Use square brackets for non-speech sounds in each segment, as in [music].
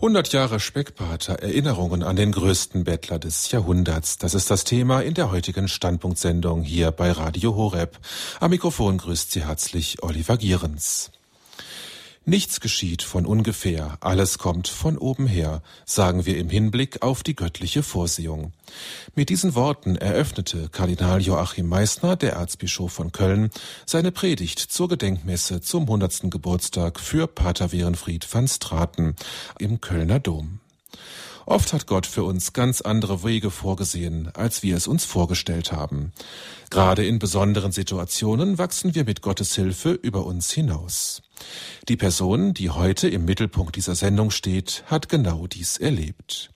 100 Jahre Speckpater, Erinnerungen an den größten Bettler des Jahrhunderts. Das ist das Thema in der heutigen Standpunktsendung hier bei Radio Horeb. Am Mikrofon grüßt Sie herzlich Oliver Gierens. Nichts geschieht von ungefähr, alles kommt von oben her, sagen wir im Hinblick auf die göttliche Vorsehung. Mit diesen Worten eröffnete Kardinal Joachim Meissner, der Erzbischof von Köln, seine Predigt zur Gedenkmesse zum 100. Geburtstag für Pater Werenfried van Straten im Kölner Dom. Oft hat Gott für uns ganz andere Wege vorgesehen, als wir es uns vorgestellt haben. Gerade in besonderen Situationen wachsen wir mit Gottes Hilfe über uns hinaus. Die Person, die heute im Mittelpunkt dieser Sendung steht, hat genau dies erlebt.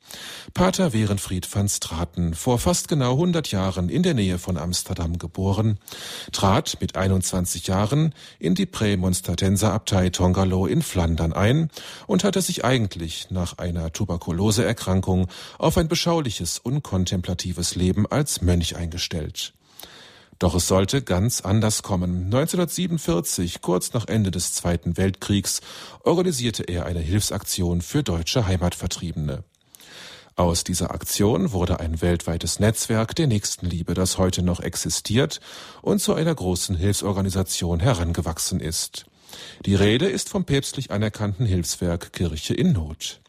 Pater Werenfried van Straten, vor fast genau 100 Jahren in der Nähe von Amsterdam geboren, trat mit 21 Jahren in die Prämonstratenser Abtei Tongalo in Flandern ein und hatte sich eigentlich nach einer Tuberkuloseerkrankung auf ein beschauliches und kontemplatives Leben als Mönch eingestellt. Doch es sollte ganz anders kommen. 1947, kurz nach Ende des Zweiten Weltkriegs, organisierte er eine Hilfsaktion für deutsche Heimatvertriebene. Aus dieser Aktion wurde ein weltweites Netzwerk der Nächstenliebe, das heute noch existiert und zu einer großen Hilfsorganisation herangewachsen ist. Die Rede ist vom päpstlich anerkannten Hilfswerk Kirche in Not.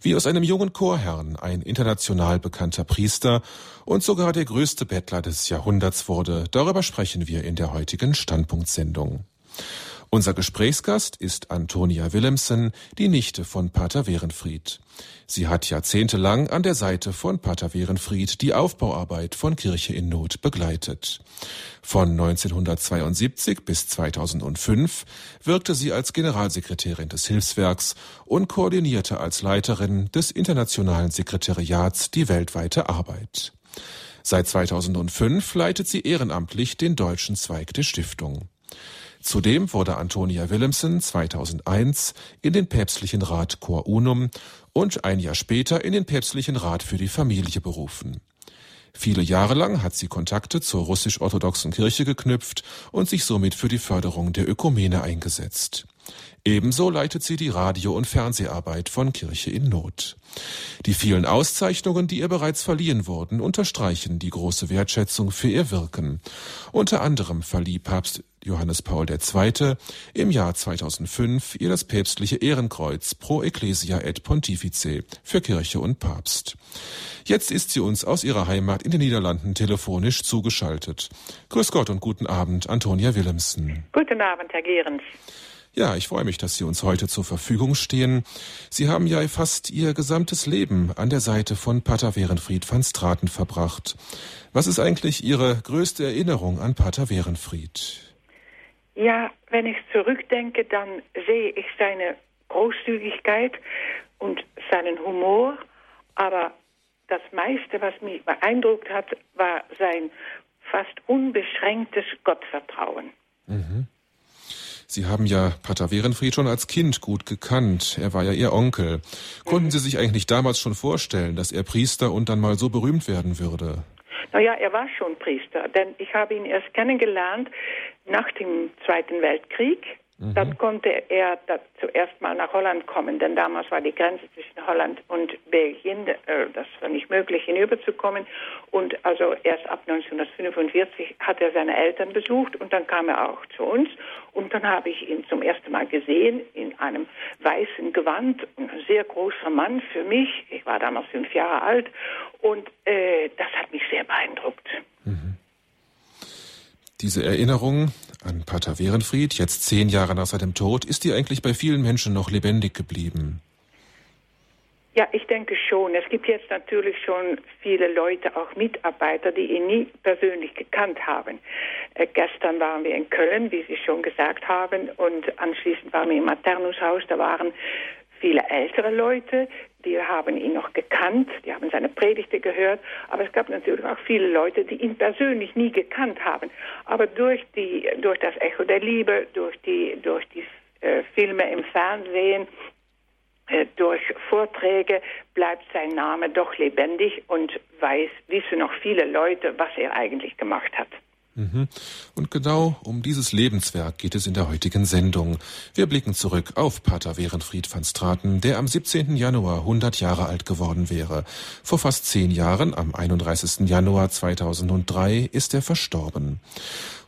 Wie aus einem jungen Chorherrn ein international bekannter Priester und sogar der größte Bettler des Jahrhunderts wurde, darüber sprechen wir in der heutigen Standpunktsendung. Unser Gesprächsgast ist Antonia Willemsen, die Nichte von Pater Werenfried. Sie hat jahrzehntelang an der Seite von Pater Werenfried die Aufbauarbeit von Kirche in Not begleitet. Von 1972 bis 2005 wirkte sie als Generalsekretärin des Hilfswerks und koordinierte als Leiterin des internationalen Sekretariats die weltweite Arbeit. Seit 2005 leitet sie ehrenamtlich den deutschen Zweig der Stiftung. Zudem wurde Antonia Willemsen 2001 in den päpstlichen Rat Cor Unum und ein Jahr später in den päpstlichen Rat für die Familie berufen. Viele Jahre lang hat sie Kontakte zur russisch-orthodoxen Kirche geknüpft und sich somit für die Förderung der Ökumene eingesetzt. Ebenso leitet sie die Radio- und Fernseharbeit von Kirche in Not. Die vielen Auszeichnungen, die ihr bereits verliehen wurden, unterstreichen die große Wertschätzung für ihr Wirken. Unter anderem verlieh Papst Johannes Paul II. im Jahr 2005 ihr das päpstliche Ehrenkreuz Pro Ecclesia et Pontifice für Kirche und Papst. Jetzt ist sie uns aus ihrer Heimat in den Niederlanden telefonisch zugeschaltet. Grüß Gott und guten Abend, Antonia Willemsen. Guten Abend, Herr Gehrens. Ja, ich freue mich, dass Sie uns heute zur Verfügung stehen. Sie haben ja fast Ihr gesamtes Leben an der Seite von Pater Werenfried van Straten verbracht. Was ist eigentlich Ihre größte Erinnerung an Pater Werenfried? Ja, wenn ich zurückdenke, dann sehe ich seine Großzügigkeit und seinen Humor, aber das meiste, was mich beeindruckt hat, war sein fast unbeschränktes Gottvertrauen. Mhm. Sie haben ja Pater Werenfried schon als Kind gut gekannt. Er war ja Ihr Onkel. Konnten. Sie sich eigentlich damals schon vorstellen, dass er Priester und dann mal so berühmt werden würde? Naja, er war schon Priester, denn ich habe ihn erst kennengelernt nach dem Zweiten Weltkrieg. Mhm. Dann konnte er zuerst mal nach Holland kommen, denn damals war die Grenze zwischen Holland und Belgien, äh, das war nicht möglich hinüberzukommen. Und also erst ab 1945 hat er seine Eltern besucht und dann kam er auch zu uns. Und dann habe ich ihn zum ersten Mal gesehen in einem weißen Gewand, ein sehr großer Mann für mich. Ich war damals fünf Jahre alt und äh, das hat mich sehr beeindruckt. Mhm. Diese Erinnerung an Pater Werenfried, jetzt zehn Jahre nach seinem Tod, ist die eigentlich bei vielen Menschen noch lebendig geblieben? Ja, ich denke schon. Es gibt jetzt natürlich schon viele Leute, auch Mitarbeiter, die ihn nie persönlich gekannt haben. Äh, gestern waren wir in Köln, wie Sie schon gesagt haben, und anschließend waren wir im Maternushaus. Da waren viele ältere Leute, die haben ihn noch gekannt, die haben seine Predigte gehört, aber es gab natürlich auch viele Leute, die ihn persönlich nie gekannt haben. Aber durch, die, durch das Echo der Liebe, durch die, durch die äh, Filme im Fernsehen, äh, durch Vorträge bleibt sein Name doch lebendig und weiß, wissen noch viele Leute, was er eigentlich gemacht hat. Mhm. Und genau um dieses Lebenswerk geht es in der heutigen Sendung. Wir blicken zurück auf Pater Werenfried van Straten, der am 17. Januar 100 Jahre alt geworden wäre. Vor fast zehn Jahren, am 31. Januar 2003, ist er verstorben.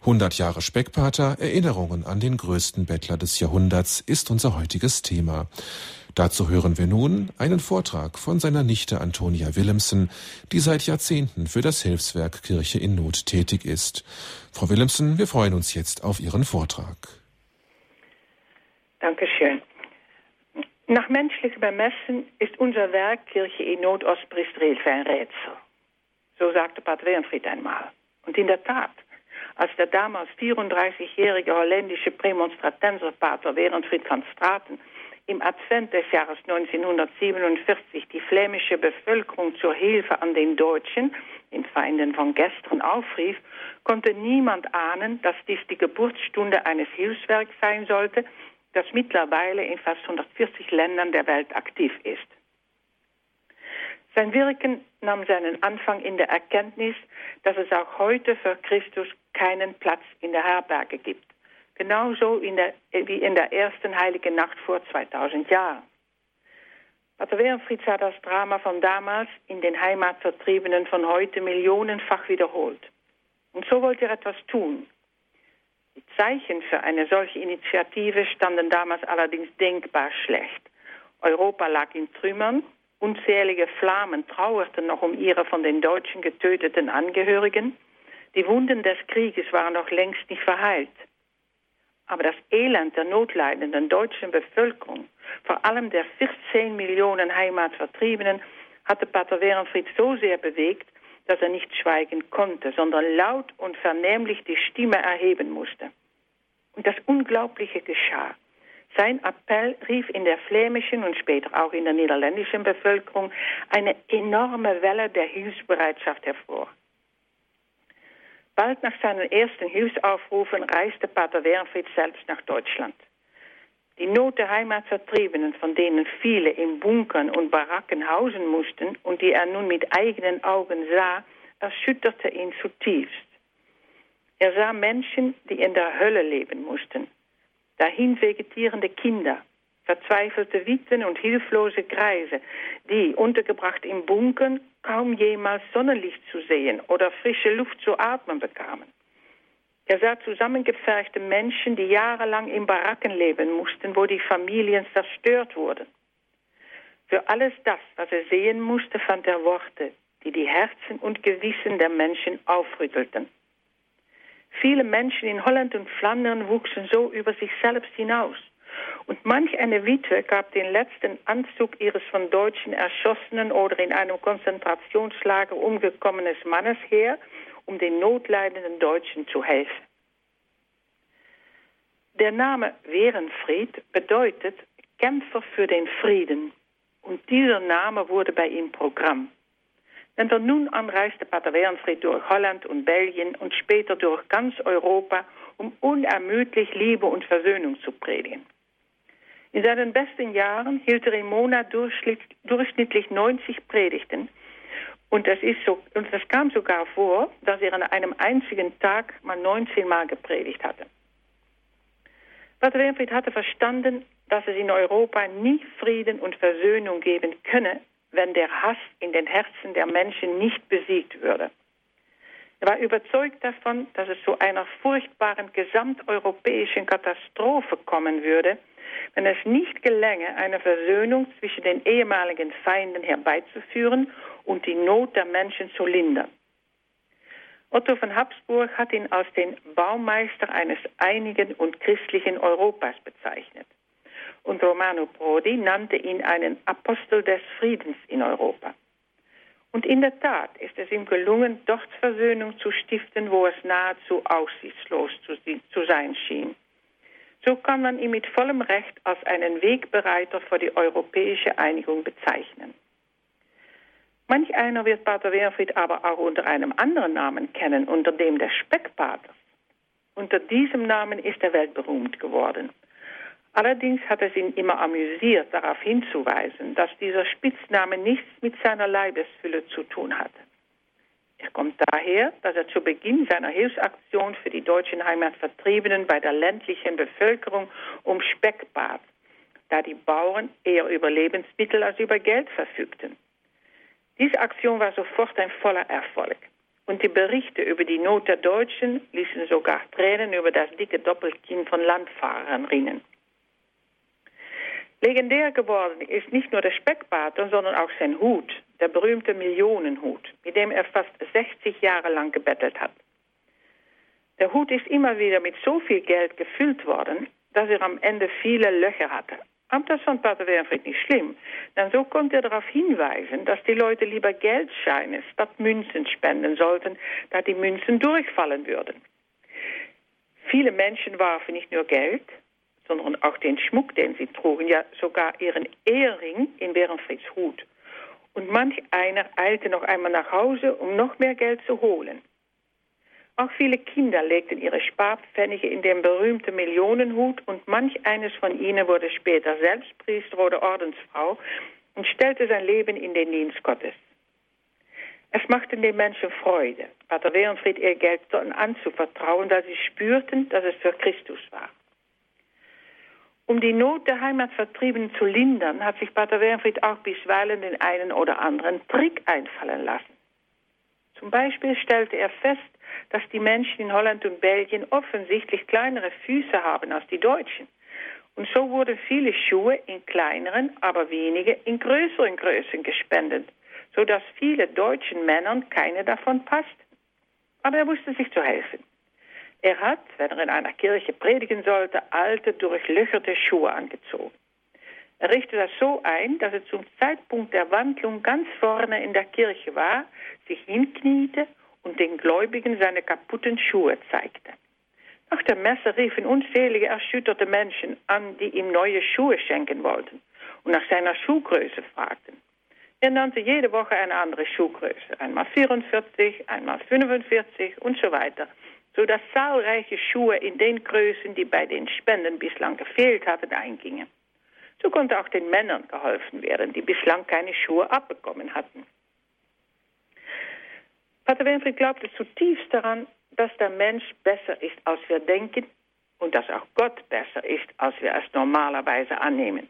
100 Jahre Speckpater, Erinnerungen an den größten Bettler des Jahrhunderts ist unser heutiges Thema. Dazu hören wir nun einen Vortrag von seiner Nichte Antonia Willemsen, die seit Jahrzehnten für das Hilfswerk Kirche in Not tätig ist. Frau Willemsen, wir freuen uns jetzt auf Ihren Vortrag. Dankeschön. Nach menschlichem Bemessen ist unser Werk Kirche in Not Ostbristrelf ein Rätsel. So sagte Pater Wernfried einmal. Und in der Tat, als der damals 34-jährige holländische Prämonstratenserpater Wernfried van Straten im Advent des Jahres 1947 die flämische Bevölkerung zur Hilfe an den Deutschen, den Feinden von gestern, aufrief, konnte niemand ahnen, dass dies die Geburtsstunde eines Hilfswerks sein sollte, das mittlerweile in fast 140 Ländern der Welt aktiv ist. Sein Wirken nahm seinen Anfang in der Erkenntnis, dass es auch heute für Christus keinen Platz in der Herberge gibt genauso in der, wie in der ersten heiligen Nacht vor 2000 Jahren. Pater Werenfried sah das Drama von damals in den Heimatvertriebenen von heute millionenfach wiederholt. Und so wollte er etwas tun. Die Zeichen für eine solche Initiative standen damals allerdings denkbar schlecht. Europa lag in Trümmern, unzählige Flammen trauerten noch um ihre von den Deutschen getöteten Angehörigen, die Wunden des Krieges waren noch längst nicht verheilt. Aber das Elend der notleidenden deutschen Bevölkerung, vor allem der 14 Millionen Heimatvertriebenen, hatte Pater Werenfried so sehr bewegt, dass er nicht schweigen konnte, sondern laut und vernehmlich die Stimme erheben musste. Und das Unglaubliche geschah. Sein Appell rief in der flämischen und später auch in der niederländischen Bevölkerung eine enorme Welle der Hilfsbereitschaft hervor. Bald nach seinen ersten Hilfsaufrufen reiste Pater Wernfried selbst nach Deutschland. Die Not der Heimatvertriebenen, von denen viele in Bunkern und Baracken hausen mussten und die er nun mit eigenen Augen sah, erschütterte ihn zutiefst. Er sah Menschen, die in der Hölle leben mussten, dahin vegetierende Kinder, verzweifelte Witwen und hilflose Greise, die, untergebracht in Bunkern, kaum jemals Sonnenlicht zu sehen oder frische Luft zu atmen bekamen. Er sah zusammengepferchte Menschen, die jahrelang in Baracken leben mussten, wo die Familien zerstört wurden. Für alles das, was er sehen musste, fand er Worte, die die Herzen und Gewissen der Menschen aufrüttelten. Viele Menschen in Holland und Flandern wuchsen so über sich selbst hinaus. Und manch eine Witwe gab den letzten Anzug ihres von Deutschen erschossenen oder in einem Konzentrationslager umgekommenes Mannes her, um den notleidenden Deutschen zu helfen. Der Name Werenfried bedeutet Kämpfer für den Frieden. Und dieser Name wurde bei ihm Programm. Denn von nun an reiste Pater Werenfried durch Holland und Belgien und später durch ganz Europa, um unermüdlich Liebe und Versöhnung zu predigen. In seinen besten Jahren hielt er im Monat durchschnittlich 90 Predigten. Und das, ist so, und das kam sogar vor, dass er an einem einzigen Tag mal 19 Mal gepredigt hatte. Pater Wernfried hatte verstanden, dass es in Europa nie Frieden und Versöhnung geben könne, wenn der Hass in den Herzen der Menschen nicht besiegt würde. Er war überzeugt davon, dass es zu einer furchtbaren gesamteuropäischen Katastrophe kommen würde, wenn es nicht gelänge, eine Versöhnung zwischen den ehemaligen Feinden herbeizuführen und die Not der Menschen zu lindern. Otto von Habsburg hat ihn als den Baumeister eines einigen und christlichen Europas bezeichnet. Und Romano Prodi nannte ihn einen Apostel des Friedens in Europa. Und in der Tat ist es ihm gelungen, dort Versöhnung zu stiften, wo es nahezu aussichtslos zu sein schien. So kann man ihn mit vollem Recht als einen Wegbereiter für die europäische Einigung bezeichnen. Manch einer wird Pater Wehrfried aber auch unter einem anderen Namen kennen, unter dem des Speckpaters. Unter diesem Namen ist er weltberühmt geworden. Allerdings hat es ihn immer amüsiert, darauf hinzuweisen, dass dieser Spitzname nichts mit seiner Leibesfülle zu tun hatte. Er kommt daher, dass er zu Beginn seiner Hilfsaktion für die deutschen Heimatvertriebenen bei der ländlichen Bevölkerung um Speck bat, da die Bauern eher über Lebensmittel als über Geld verfügten. Diese Aktion war sofort ein voller Erfolg. Und die Berichte über die Not der Deutschen ließen sogar Tränen über das dicke Doppelkinn von Landfahrern rinnen. Legendär geworden ist nicht nur der Speckbater, sondern auch sein Hut, der berühmte Millionenhut, mit dem er fast 60 Jahre lang gebettelt hat. Der Hut ist immer wieder mit so viel Geld gefüllt worden, dass er am Ende viele Löcher hatte. Aber das fand Pater Wernfried nicht schlimm, denn so konnte er darauf hinweisen, dass die Leute lieber Geldscheine statt Münzen spenden sollten, da die Münzen durchfallen würden. Viele Menschen warfen nicht nur Geld, sondern auch den Schmuck, den sie trugen, ja sogar ihren Ehering in Bärenfrieds Hut. Und manch einer eilte noch einmal nach Hause, um noch mehr Geld zu holen. Auch viele Kinder legten ihre Sparpfennige in den berühmten Millionenhut und manch eines von ihnen wurde später selbst Priester oder Ordensfrau und stellte sein Leben in den Dienst Gottes. Es machte den Menschen Freude, Pater Werenfried ihr Geld anzuvertrauen, da sie spürten, dass es für Christus war. Um die Not der Heimatvertriebenen zu lindern, hat sich Pater Wernfried auch bisweilen den einen oder anderen Trick einfallen lassen. Zum Beispiel stellte er fest, dass die Menschen in Holland und Belgien offensichtlich kleinere Füße haben als die Deutschen. Und so wurden viele Schuhe in kleineren, aber wenige in größeren Größen gespendet, sodass viele deutschen Männern keine davon passten. Aber er wusste sich zu helfen. Er hat, wenn er in einer Kirche predigen sollte, alte, durchlöcherte Schuhe angezogen. Er richtete das so ein, dass er zum Zeitpunkt der Wandlung ganz vorne in der Kirche war, sich hinkniete und den Gläubigen seine kaputten Schuhe zeigte. Nach der Messe riefen unzählige erschütterte Menschen an, die ihm neue Schuhe schenken wollten und nach seiner Schuhgröße fragten. Er nannte jede Woche eine andere Schuhgröße, einmal 44, einmal 45 und so weiter sodass zahlreiche Schuhe in den Größen, die bei den Spenden bislang gefehlt hatten, eingingen. So konnte auch den Männern geholfen werden, die bislang keine Schuhe abbekommen hatten. Pater Winfried glaubte zutiefst daran, dass der Mensch besser ist, als wir denken und dass auch Gott besser ist, als wir es normalerweise annehmen.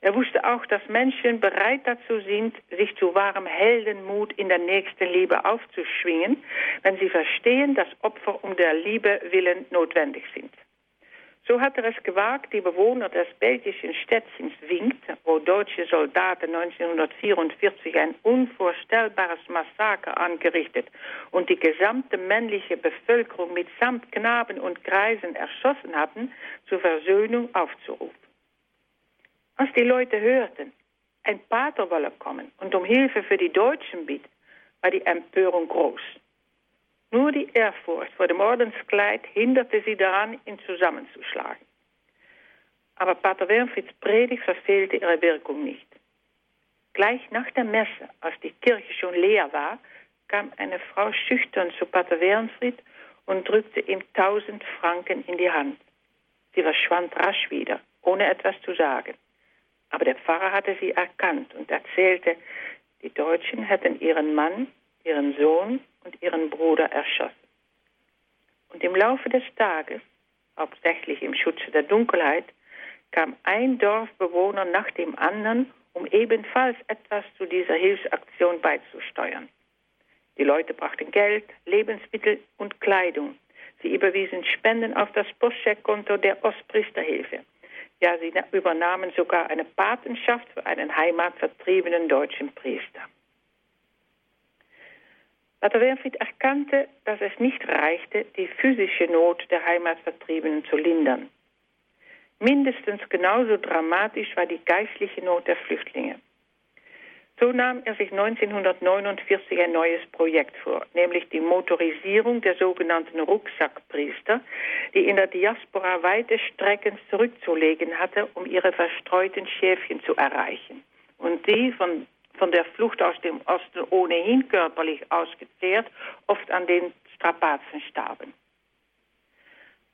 Er wusste auch, dass Menschen bereit dazu sind, sich zu wahrem Heldenmut in der nächsten Liebe aufzuschwingen, wenn sie verstehen, dass Opfer um der Liebe willen notwendig sind. So hat er es gewagt, die Bewohner des belgischen Städtchens Winkt, wo deutsche Soldaten 1944 ein unvorstellbares Massaker angerichtet und die gesamte männliche Bevölkerung mitsamt Knaben und Greisen erschossen hatten, zur Versöhnung aufzurufen. Als die Leute hörten, ein Pater wolle kommen und um Hilfe für die Deutschen bitten, war die Empörung groß. Nur die Ehrfurcht vor dem Ordenskleid hinderte sie daran, ihn zusammenzuschlagen. Aber Pater Wernfrieds Predigt verfehlte ihre Wirkung nicht. Gleich nach der Messe, als die Kirche schon leer war, kam eine Frau schüchtern zu Pater Wernfried und drückte ihm tausend Franken in die Hand. Sie verschwand rasch wieder, ohne etwas zu sagen. Aber der Pfarrer hatte sie erkannt und erzählte, die Deutschen hätten ihren Mann, ihren Sohn und ihren Bruder erschossen. Und im Laufe des Tages, hauptsächlich im Schutze der Dunkelheit, kam ein Dorfbewohner nach dem anderen, um ebenfalls etwas zu dieser Hilfsaktion beizusteuern. Die Leute brachten Geld, Lebensmittel und Kleidung. Sie überwiesen Spenden auf das Postcheckkonto der Ostpriesterhilfe. Ja, sie übernahmen sogar eine Patenschaft für einen heimatvertriebenen deutschen Priester. Pater Wernfried erkannte, dass es nicht reichte, die physische Not der Heimatvertriebenen zu lindern. Mindestens genauso dramatisch war die geistliche Not der Flüchtlinge. So nahm er sich 1949 ein neues Projekt vor, nämlich die Motorisierung der sogenannten Rucksackpriester, die in der Diaspora weite Strecken zurückzulegen hatte, um ihre verstreuten Schäfchen zu erreichen. Und die von, von der Flucht aus dem Osten ohnehin körperlich ausgezehrt, oft an den Strapazen starben.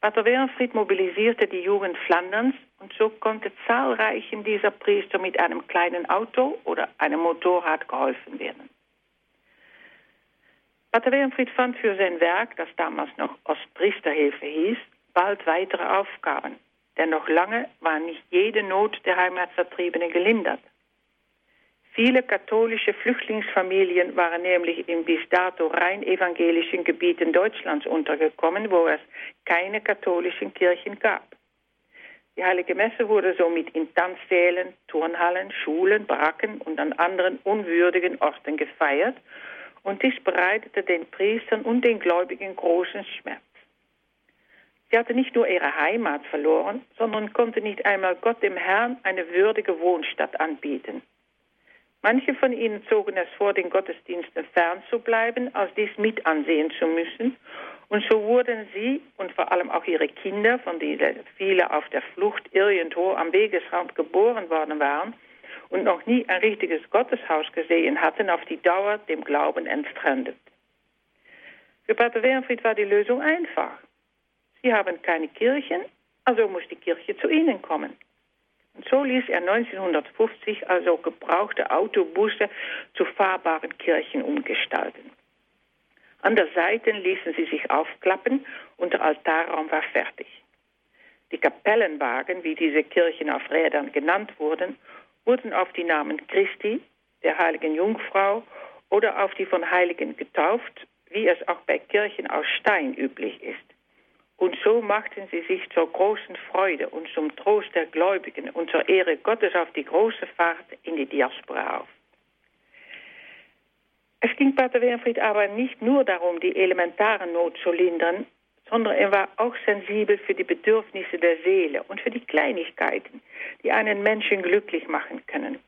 Pater Werenfried mobilisierte die Jugend Flanderns und so konnte zahlreichen dieser Priester mit einem kleinen Auto oder einem Motorrad geholfen werden. Pater Wernfried fand für sein Werk, das damals noch Ostpriesterhilfe hieß, bald weitere Aufgaben. Denn noch lange war nicht jede Not der Heimatvertriebenen gelindert. Viele katholische Flüchtlingsfamilien waren nämlich in bis dato rein evangelischen Gebieten Deutschlands untergekommen, wo es keine katholischen Kirchen gab. Die Heilige Messe wurde somit in Tanzsälen, Turnhallen, Schulen, Baracken und an anderen unwürdigen Orten gefeiert und dies bereitete den Priestern und den Gläubigen großen Schmerz. Sie hatte nicht nur ihre Heimat verloren, sondern konnte nicht einmal Gott dem Herrn eine würdige Wohnstatt anbieten. Manche von ihnen zogen es vor, den Gottesdiensten fern zu bleiben, als dies mit ansehen zu müssen. Und so wurden sie und vor allem auch ihre Kinder, von denen viele auf der Flucht irgendwo am Wegesrand geboren worden waren und noch nie ein richtiges Gotteshaus gesehen hatten, auf die Dauer dem Glauben entfremdet. Für Pater Wernfried war die Lösung einfach. Sie haben keine Kirchen, also muss die Kirche zu ihnen kommen. So ließ er 1950 also gebrauchte Autobusse zu fahrbaren Kirchen umgestalten. An der Seiten ließen sie sich aufklappen und der Altarraum war fertig. Die Kapellenwagen, wie diese Kirchen auf Rädern genannt wurden, wurden auf die Namen Christi, der heiligen Jungfrau oder auf die von Heiligen getauft, wie es auch bei Kirchen aus Stein üblich ist. Und so machten sie sich zur großen Freude und zum Trost der Gläubigen und zur Ehre Gottes auf die große Fahrt in die Diaspora auf. Es ging Pater Wernfried aber nicht nur darum, die elementare Not zu lindern, sondern er war auch sensibel für die Bedürfnisse der Seele und für die Kleinigkeiten, die einen Menschen glücklich machen können.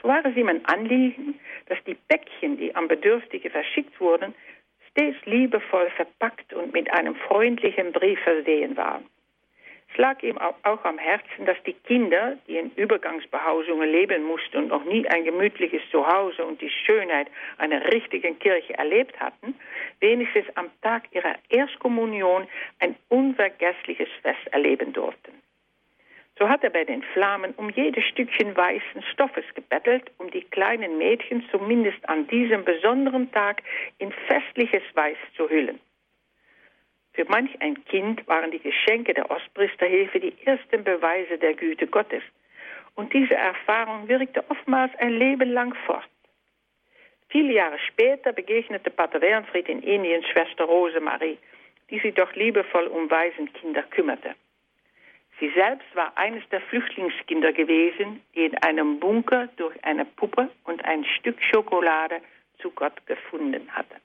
So war es ihm ein Anliegen, dass die Päckchen, die an Bedürftige verschickt wurden, stets liebevoll verpackt und mit einem freundlichen Brief versehen waren. Es lag ihm auch am Herzen, dass die Kinder, die in Übergangsbehausungen leben mussten und noch nie ein gemütliches Zuhause und die Schönheit einer richtigen Kirche erlebt hatten, wenigstens am Tag ihrer Erstkommunion ein unvergessliches Fest erleben durften. So hat er bei den Flamen um jedes Stückchen weißen Stoffes gebettelt, um die kleinen Mädchen zumindest an diesem besonderen Tag in festliches Weiß zu hüllen. Für manch ein Kind waren die Geschenke der Ostpriesterhilfe die ersten Beweise der Güte Gottes. Und diese Erfahrung wirkte oftmals ein Leben lang fort. Viele Jahre später begegnete Pater Wernfried in Indien Schwester Rosemarie, die sich doch liebevoll um Waisenkinder kümmerte. Sie selbst war eines der Flüchtlingskinder gewesen, die in einem Bunker durch eine Puppe und ein Stück Schokolade zu Gott gefunden hatte.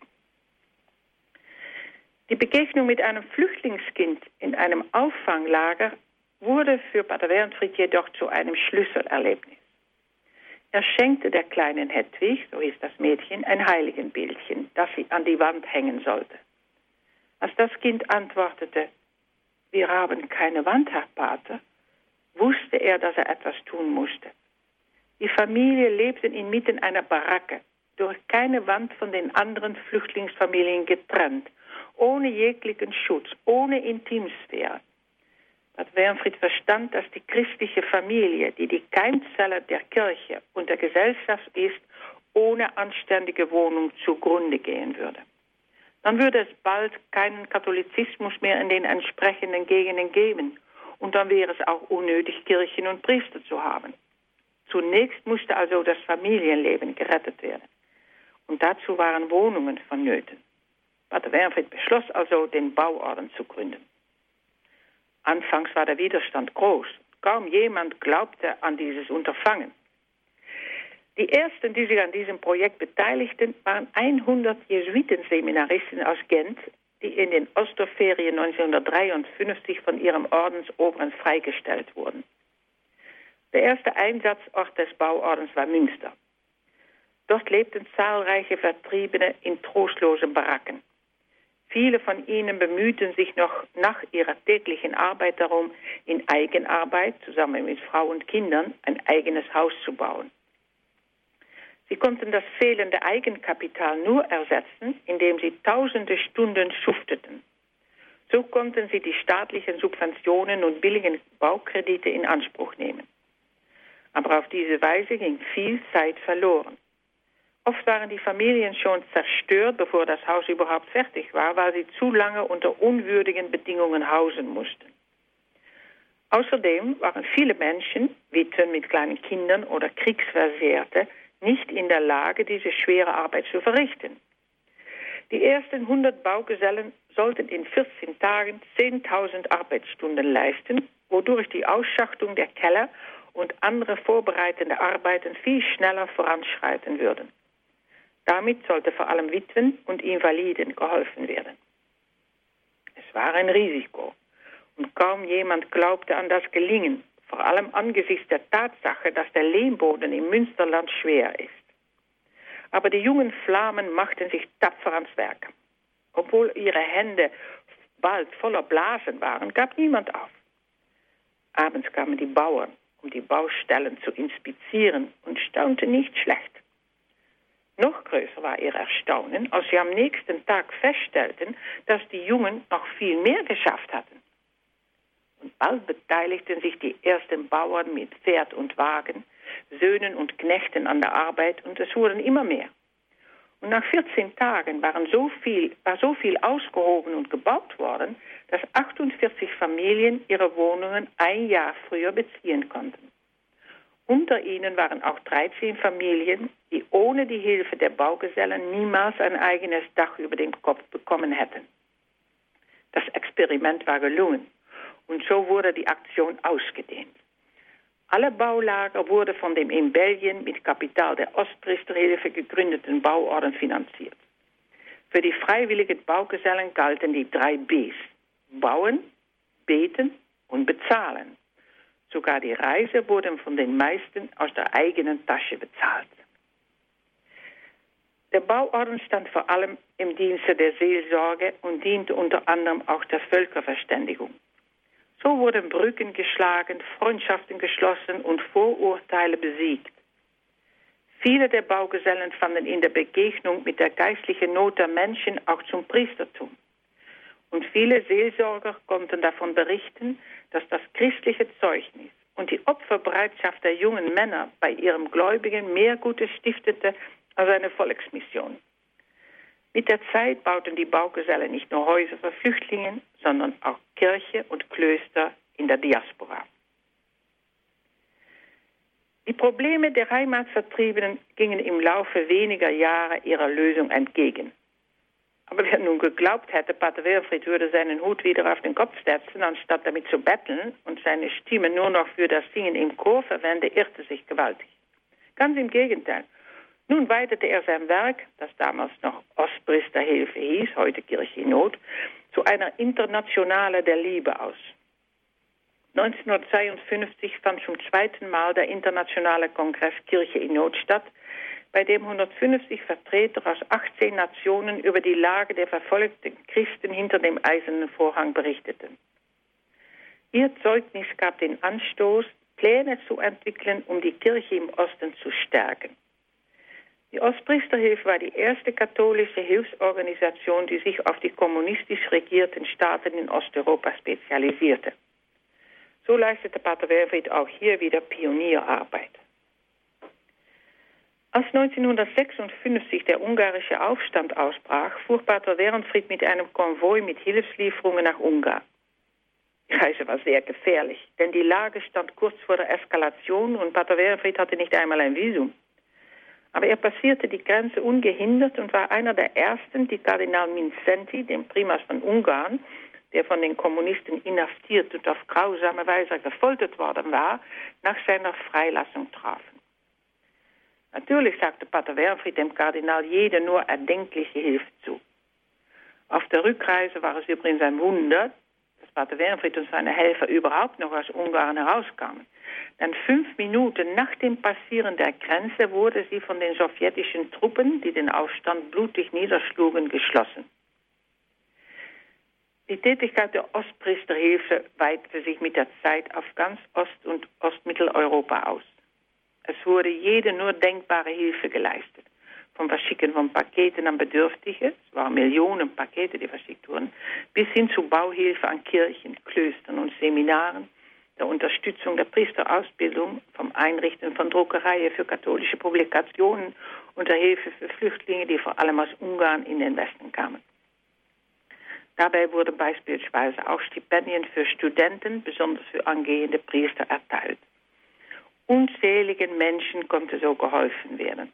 Die Begegnung mit einem Flüchtlingskind in einem Auffanglager wurde für Pater Wernfried jedoch zu einem Schlüsselerlebnis. Er schenkte der kleinen Hedwig, so hieß das Mädchen, ein Heiligenbildchen, das sie an die Wand hängen sollte. Als das Kind antwortete, wir haben keine Wand, Herr Pater, wusste er, dass er etwas tun musste. Die Familie lebte inmitten einer Baracke, durch keine Wand von den anderen Flüchtlingsfamilien getrennt, ohne jeglichen Schutz, ohne Intimsphäre. Bad Wernfried verstand, dass die christliche Familie, die die Keimzelle der Kirche und der Gesellschaft ist, ohne anständige Wohnung zugrunde gehen würde dann würde es bald keinen Katholizismus mehr in den entsprechenden Gegenden geben. Und dann wäre es auch unnötig, Kirchen und Priester zu haben. Zunächst musste also das Familienleben gerettet werden. Und dazu waren Wohnungen vonnöten. Pater Wernfried beschloss also, den Bauorden zu gründen. Anfangs war der Widerstand groß. Kaum jemand glaubte an dieses Unterfangen. Die ersten, die sich an diesem Projekt beteiligten, waren 100 Jesuitenseminaristen aus Gent, die in den Osterferien 1953 von ihrem Ordensoberen freigestellt wurden. Der erste Einsatzort des Bauordens war Münster. Dort lebten zahlreiche Vertriebene in trostlosen Baracken. Viele von ihnen bemühten sich noch nach ihrer täglichen Arbeit darum, in Eigenarbeit zusammen mit Frau und Kindern ein eigenes Haus zu bauen. Sie konnten das fehlende Eigenkapital nur ersetzen, indem sie tausende Stunden schufteten. So konnten sie die staatlichen Subventionen und billigen Baukredite in Anspruch nehmen. Aber auf diese Weise ging viel Zeit verloren. Oft waren die Familien schon zerstört, bevor das Haus überhaupt fertig war, weil sie zu lange unter unwürdigen Bedingungen hausen mussten. Außerdem waren viele Menschen, Witwen mit kleinen Kindern oder Kriegsversehrte, nicht in der Lage, diese schwere Arbeit zu verrichten. Die ersten 100 Baugesellen sollten in 14 Tagen 10.000 Arbeitsstunden leisten, wodurch die Ausschachtung der Keller und andere vorbereitende Arbeiten viel schneller voranschreiten würden. Damit sollte vor allem Witwen und Invaliden geholfen werden. Es war ein Risiko und kaum jemand glaubte an das Gelingen, vor allem angesichts der Tatsache, dass der Lehmboden im Münsterland schwer ist. Aber die jungen Flamen machten sich tapfer ans Werk. Obwohl ihre Hände bald voller Blasen waren, gab niemand auf. Abends kamen die Bauern, um die Baustellen zu inspizieren und staunten nicht schlecht. Noch größer war ihr Erstaunen, als sie am nächsten Tag feststellten, dass die Jungen noch viel mehr geschafft hatten. Bald beteiligten sich die ersten Bauern mit Pferd und Wagen, Söhnen und Knechten an der Arbeit und es wurden immer mehr. Und nach 14 Tagen waren so viel, war so viel ausgehoben und gebaut worden, dass 48 Familien ihre Wohnungen ein Jahr früher beziehen konnten. Unter ihnen waren auch 13 Familien, die ohne die Hilfe der Baugesellen niemals ein eigenes Dach über dem Kopf bekommen hätten. Das Experiment war gelungen und so wurde die Aktion ausgedehnt. Alle Baulager wurden von dem in Belgien mit Kapital der Ostpriesterhilfe gegründeten Bauorden finanziert. Für die freiwilligen Baugesellen galten die drei Bs. Bauen, beten und bezahlen. Sogar die Reise wurden von den meisten aus der eigenen Tasche bezahlt. Der Bauorden stand vor allem im Dienste der Seelsorge und diente unter anderem auch der Völkerverständigung. So wurden Brücken geschlagen, Freundschaften geschlossen und Vorurteile besiegt. Viele der Baugesellen fanden in der Begegnung mit der geistlichen Not der Menschen auch zum Priestertum. Und viele Seelsorger konnten davon berichten, dass das christliche Zeugnis und die Opferbereitschaft der jungen Männer bei ihrem Gläubigen mehr Gutes stiftete als eine Volksmission. Mit der Zeit bauten die Baugesellen nicht nur Häuser für Flüchtlinge, sondern auch Kirche und Klöster in der Diaspora. Die Probleme der Heimatvertriebenen gingen im Laufe weniger Jahre ihrer Lösung entgegen. Aber wer nun geglaubt hätte, Pater Wilfried würde seinen Hut wieder auf den Kopf setzen, anstatt damit zu betteln und seine Stimme nur noch für das Singen im Chor verwende, irrte sich gewaltig. Ganz im Gegenteil. Nun weitete er sein Werk, das damals noch Ostpriesterhilfe hieß, heute Kirche in Not, zu einer Internationale der Liebe aus. 1952 fand zum zweiten Mal der internationale Kongress Kirche in Not statt, bei dem 150 Vertreter aus 18 Nationen über die Lage der verfolgten Christen hinter dem eisernen Vorhang berichteten. Ihr Zeugnis gab den Anstoß, Pläne zu entwickeln, um die Kirche im Osten zu stärken. Die Ostpriesterhilfe war die erste katholische Hilfsorganisation, die sich auf die kommunistisch regierten Staaten in Osteuropa spezialisierte. So leistete Pater Werfried auch hier wieder Pionierarbeit. Als 1956 der ungarische Aufstand ausbrach, fuhr Pater Werenfried mit einem Konvoi mit Hilfslieferungen nach Ungarn. Die Reise war sehr gefährlich, denn die Lage stand kurz vor der Eskalation und Pater Werenfried hatte nicht einmal ein Visum. Aber er passierte die Grenze ungehindert und war einer der ersten, die Kardinal Mindszenty, den Primas von Ungarn, der von den Kommunisten inhaftiert und auf grausame Weise gefoltert worden war, nach seiner Freilassung trafen. Natürlich sagte Pater Werfried dem Kardinal jede nur erdenkliche Hilfe zu. Auf der Rückreise war es übrigens ein Wunder, Pater Werfried und seine Helfer überhaupt noch aus Ungarn herauskamen. Denn fünf Minuten nach dem Passieren der Grenze wurde sie von den sowjetischen Truppen, die den Aufstand blutig niederschlugen, geschlossen. Die Tätigkeit der Ostpriesterhilfe weitete sich mit der Zeit auf ganz Ost- und Ostmitteleuropa aus. Es wurde jede nur denkbare Hilfe geleistet. Vom Verschicken von Paketen an Bedürftige, es waren Millionen Pakete, die verschickt wurden, bis hin zu Bauhilfe an Kirchen, Klöstern und Seminaren, der Unterstützung der Priesterausbildung, vom Einrichten von Druckereien für katholische Publikationen und der Hilfe für Flüchtlinge, die vor allem aus Ungarn in den Westen kamen. Dabei wurden beispielsweise auch Stipendien für Studenten, besonders für angehende Priester, erteilt. Unzähligen Menschen konnte so geholfen werden.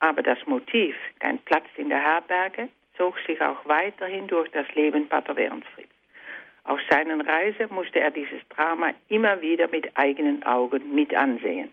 Aber das Motiv, kein Platz in der Herberge, zog sich auch weiterhin durch das Leben Pater Wernfried. Auf seinen Reisen musste er dieses Drama immer wieder mit eigenen Augen mit ansehen.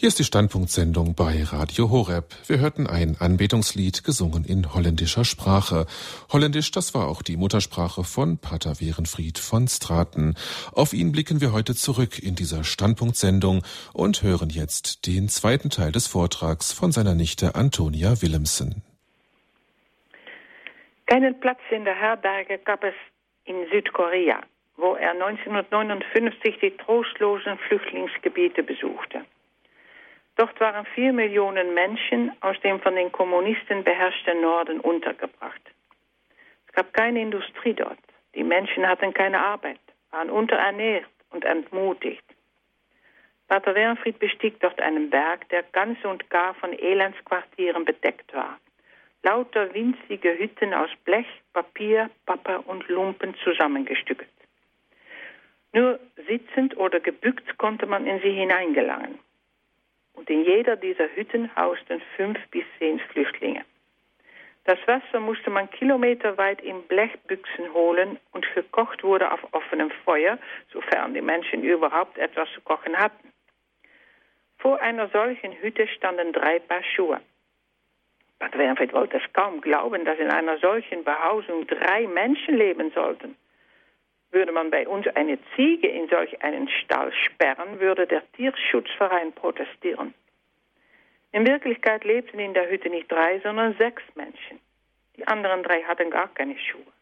Hier ist die Standpunktsendung bei Radio Horeb. Wir hörten ein Anbetungslied gesungen in holländischer Sprache. Holländisch, das war auch die Muttersprache von Pater Werenfried von Straten. Auf ihn blicken wir heute zurück in dieser Standpunktsendung und hören jetzt den zweiten Teil des Vortrags von seiner Nichte Antonia Willemsen. Keinen Platz in der Herberge gab es in Südkorea, wo er 1959 die trostlosen Flüchtlingsgebiete besuchte. Dort waren vier Millionen Menschen aus dem von den Kommunisten beherrschten Norden untergebracht. Es gab keine Industrie dort. Die Menschen hatten keine Arbeit, waren unterernährt und entmutigt. Pater Wernfried bestieg dort einen Berg, der ganz und gar von Elendsquartieren bedeckt war. Lauter winzige Hütten aus Blech, Papier, Pappe und Lumpen zusammengestückelt. Nur sitzend oder gebückt konnte man in sie hineingelangen und in jeder dieser Hütten hausten fünf bis zehn Flüchtlinge. Das Wasser musste man kilometerweit in Blechbüchsen holen und gekocht wurde auf offenem Feuer, sofern die Menschen überhaupt etwas zu kochen hatten. Vor einer solchen Hütte standen drei Paar Schuhe. Bad Wernfried wollte es kaum glauben, dass in einer solchen Behausung drei Menschen leben sollten. Würde man bei uns eine Ziege in solch einen Stall sperren, würde der Tierschutzverein protestieren. In Wirklichkeit lebten in der Hütte nicht drei, sondern sechs Menschen. Die anderen drei hatten gar keine Schuhe.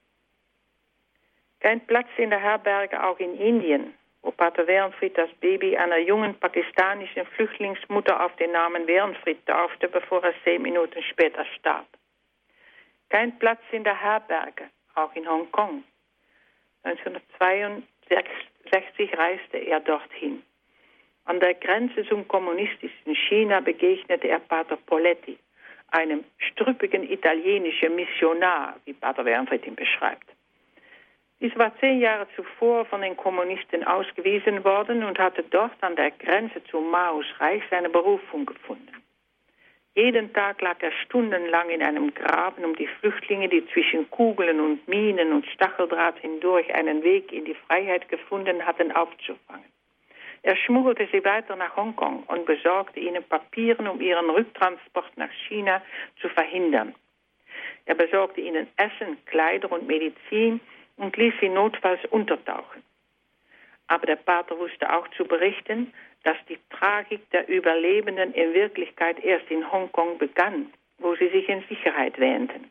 Kein Platz in der Herberge auch in Indien, wo Pater Wernfried das Baby einer jungen pakistanischen Flüchtlingsmutter auf den Namen Wernfried taufte, bevor er zehn Minuten später starb. Kein Platz in der Herberge, auch in Hongkong, 1962 reiste er dorthin. An der Grenze zum kommunistischen China begegnete er Pater Poletti, einem strüppigen italienischen Missionar, wie Pater Wernfried ihn beschreibt. Dies war zehn Jahre zuvor von den Kommunisten ausgewiesen worden und hatte dort an der Grenze zu Maos Reich seine Berufung gefunden. Jeden Tag lag er stundenlang in einem Graben, um die Flüchtlinge, die zwischen Kugeln und Minen und Stacheldraht hindurch einen Weg in die Freiheit gefunden hatten, aufzufangen. Er schmuggelte sie weiter nach Hongkong und besorgte ihnen Papieren, um ihren Rücktransport nach China zu verhindern. Er besorgte ihnen Essen, Kleider und Medizin und ließ sie notfalls untertauchen. Aber der Pater wusste auch zu berichten, dass die Tragik der Überlebenden in Wirklichkeit erst in Hongkong begann, wo sie sich in Sicherheit wähnten.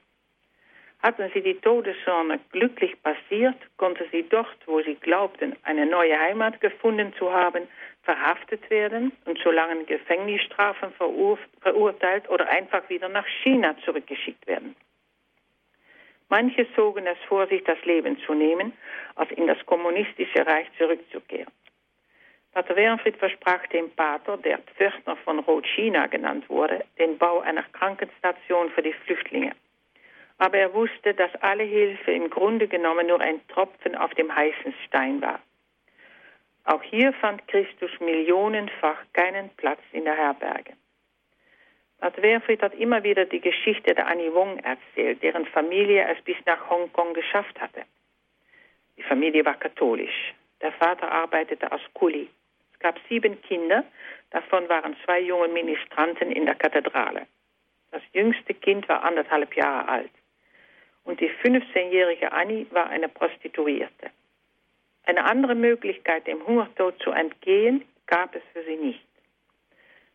Hatten sie die Todeszone glücklich passiert, konnten sie dort, wo sie glaubten, eine neue Heimat gefunden zu haben, verhaftet werden und zu langen Gefängnisstrafen verur verurteilt oder einfach wieder nach China zurückgeschickt werden. Manche zogen es vor, sich das Leben zu nehmen, als in das kommunistische Reich zurückzukehren. Pater Wernfried versprach dem Pater, der Pförtner von Rot-China genannt wurde, den Bau einer Krankenstation für die Flüchtlinge. Aber er wusste, dass alle Hilfe im Grunde genommen nur ein Tropfen auf dem heißen Stein war. Auch hier fand Christus millionenfach keinen Platz in der Herberge. Pater Wernfried hat immer wieder die Geschichte der Annie Wong erzählt, deren Familie es bis nach Hongkong geschafft hatte. Die Familie war katholisch. Der Vater arbeitete als Kuli. Es gab sieben Kinder, davon waren zwei junge Ministranten in der Kathedrale. Das jüngste Kind war anderthalb Jahre alt. Und die 15-jährige Annie war eine Prostituierte. Eine andere Möglichkeit, dem Hungertod zu entgehen, gab es für sie nicht.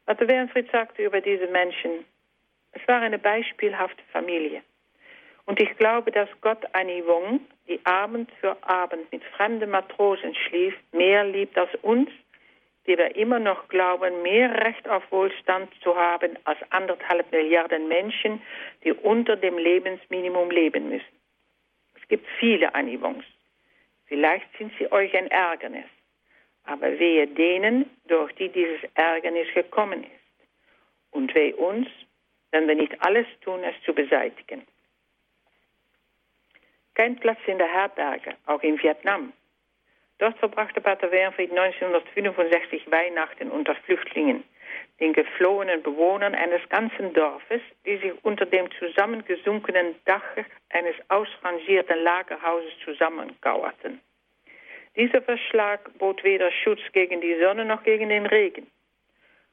Walter Wernfried sagte über diese Menschen, es war eine beispielhafte Familie. Und ich glaube, dass Gott eine Yvonne, die Abend für Abend mit fremden Matrosen schlief, mehr liebt als uns, die wir immer noch glauben, mehr Recht auf Wohlstand zu haben als anderthalb Milliarden Menschen, die unter dem Lebensminimum leben müssen. Es gibt viele Anivons. Vielleicht sind sie euch ein Ärgernis, aber wehe denen, durch die dieses Ärgernis gekommen ist. Und weh uns, wenn wir nicht alles tun, es zu beseitigen. Kein Platz in der Herberge, auch in Vietnam. Dort verbrachte Pater Wernfried 1965 Weihnachten unter Flüchtlingen, den geflohenen Bewohnern eines ganzen Dorfes, die sich unter dem zusammengesunkenen Dach eines ausrangierten Lagerhauses zusammenkauerten. Dieser Verschlag bot weder Schutz gegen die Sonne noch gegen den Regen.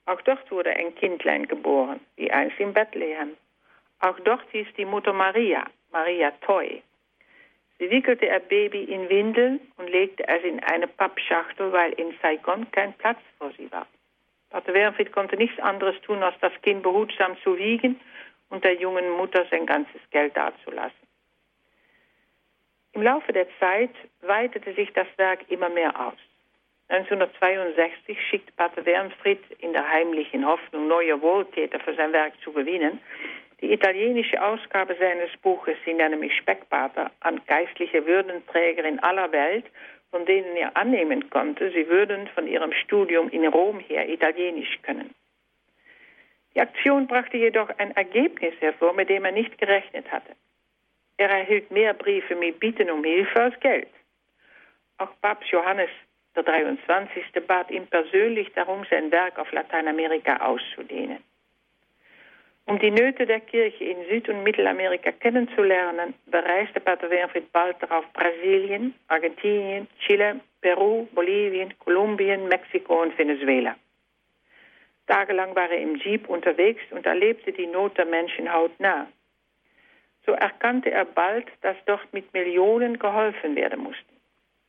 Auch dort wurde ein Kindlein geboren, wie einst in Bethlehem. Auch dort hieß die Mutter Maria, Maria Toy. Sie wickelte ihr Baby in Windeln und legte es in eine Pappschachtel, weil in Saigon kein Platz für sie war. Pater Wernfried konnte nichts anderes tun, als das Kind behutsam zu wiegen und der jungen Mutter sein ganzes Geld dazulassen. Im Laufe der Zeit weitete sich das Werk immer mehr aus. 1962 schickt Pater Wernfried in der heimlichen Hoffnung, neue Wohltäter für sein Werk zu gewinnen, die italienische Ausgabe seines Buches nennen mich Speckpater an geistliche Würdenträger in aller Welt, von denen er annehmen konnte, sie würden von ihrem Studium in Rom her Italienisch können. Die Aktion brachte jedoch ein Ergebnis hervor, mit dem er nicht gerechnet hatte. Er erhielt mehr Briefe mit Bitten um Hilfe als Geld. Auch Papst Johannes der 23. bat ihn persönlich darum, sein Werk auf Lateinamerika auszudehnen. Um die Nöte der Kirche in Süd- und Mittelamerika kennenzulernen, bereiste Pater Wernfried bald darauf Brasilien, Argentinien, Chile, Peru, Bolivien, Kolumbien, Mexiko und Venezuela. Tagelang war er im Jeep unterwegs und erlebte die Not der Menschen hautnah. So erkannte er bald, dass dort mit Millionen geholfen werden musste.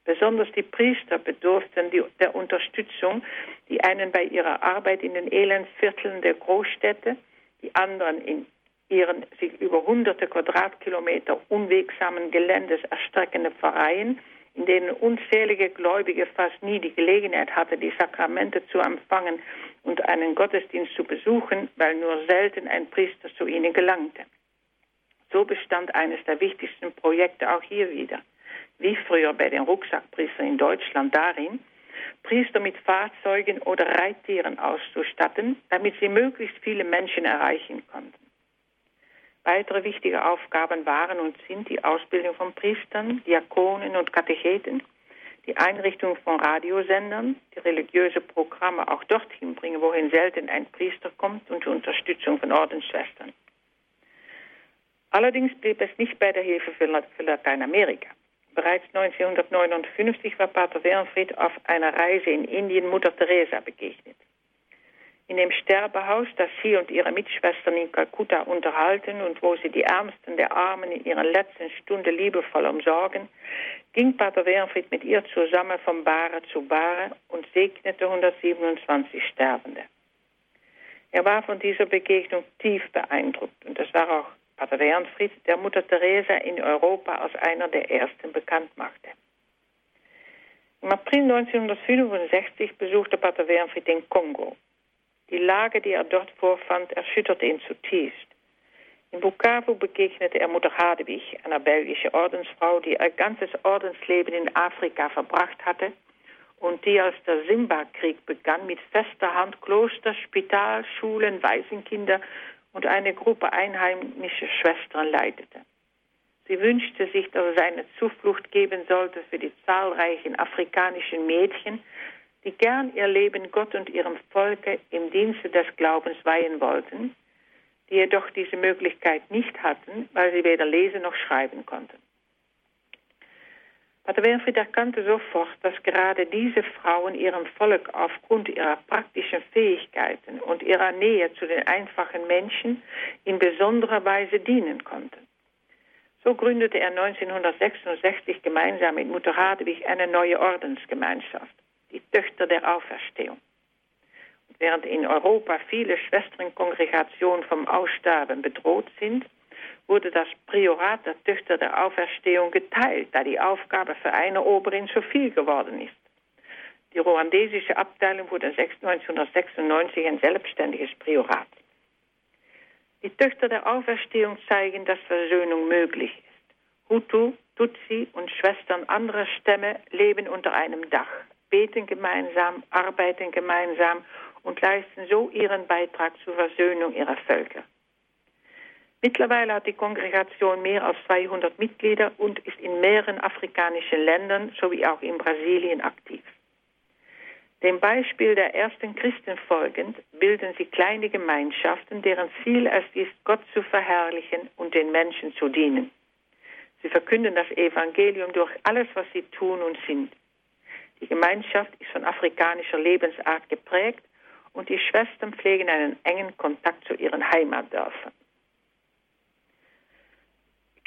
Besonders die Priester bedurften der Unterstützung, die einen bei ihrer Arbeit in den Elendsvierteln der Großstädte die anderen in ihren sich über hunderte Quadratkilometer unwegsamen Geländes erstreckende Pfarreien, in denen unzählige Gläubige fast nie die Gelegenheit hatten, die Sakramente zu empfangen und einen Gottesdienst zu besuchen, weil nur selten ein Priester zu ihnen gelangte. So bestand eines der wichtigsten Projekte auch hier wieder, wie früher bei den Rucksackpriestern in Deutschland darin, Priester mit Fahrzeugen oder Reittieren auszustatten, damit sie möglichst viele Menschen erreichen konnten. Weitere wichtige Aufgaben waren und sind die Ausbildung von Priestern, Diakonen und Katecheten, die Einrichtung von Radiosendern, die religiöse Programme auch dorthin bringen, wohin selten ein Priester kommt und die Unterstützung von Ordensschwestern. Allerdings blieb es nicht bei der Hilfe für Lateinamerika. Bereits 1959 war Pater Wernfried auf einer Reise in Indien Mutter Teresa begegnet. In dem Sterbehaus, das sie und ihre Mitschwestern in Kalkutta unterhalten und wo sie die Ärmsten der Armen in ihrer letzten Stunde liebevoll umsorgen, ging Pater Wernfried mit ihr zusammen von Bare zu Bare und segnete 127 Sterbende. Er war von dieser Begegnung tief beeindruckt und das war auch Pater Wernfried, der Mutter Teresa in Europa als einer der ersten bekannt machte. Im April 1965 besuchte Pater Wernfried den Kongo. Die Lage, die er dort vorfand, erschütterte ihn zutiefst. In Bukavu begegnete er Mutter Hadewig, einer belgischen Ordensfrau, die ihr ganzes Ordensleben in Afrika verbracht hatte und die als der Simba-Krieg begann, mit fester Hand Kloster, Spital, Schulen, Waisenkinder und eine Gruppe einheimischer Schwestern leitete. Sie wünschte sich, dass es eine Zuflucht geben sollte für die zahlreichen afrikanischen Mädchen, die gern ihr Leben Gott und ihrem Volke im Dienste des Glaubens weihen wollten, die jedoch diese Möglichkeit nicht hatten, weil sie weder lesen noch schreiben konnten. Pater Winfried erkannte sofort, dass gerade diese Frauen ihrem Volk aufgrund ihrer praktischen Fähigkeiten und ihrer Nähe zu den einfachen Menschen in besonderer Weise dienen konnten. So gründete er 1966 gemeinsam mit Mutter Hadewig eine neue Ordensgemeinschaft, die Töchter der Auferstehung. Und während in Europa viele Schwesternkongregationen vom Aussterben bedroht sind, wurde das Priorat der Töchter der Auferstehung geteilt, da die Aufgabe für eine Oberin zu viel geworden ist. Die ruandesische Abteilung wurde 1996 ein selbstständiges Priorat. Die Töchter der Auferstehung zeigen, dass Versöhnung möglich ist. Hutu, Tutsi und Schwestern anderer Stämme leben unter einem Dach, beten gemeinsam, arbeiten gemeinsam und leisten so ihren Beitrag zur Versöhnung ihrer Völker. Mittlerweile hat die Kongregation mehr als 200 Mitglieder und ist in mehreren afrikanischen Ländern sowie auch in Brasilien aktiv. Dem Beispiel der ersten Christen folgend bilden sie kleine Gemeinschaften, deren Ziel es ist, Gott zu verherrlichen und den Menschen zu dienen. Sie verkünden das Evangelium durch alles, was sie tun und sind. Die Gemeinschaft ist von afrikanischer Lebensart geprägt und die Schwestern pflegen einen engen Kontakt zu ihren Heimatdörfern.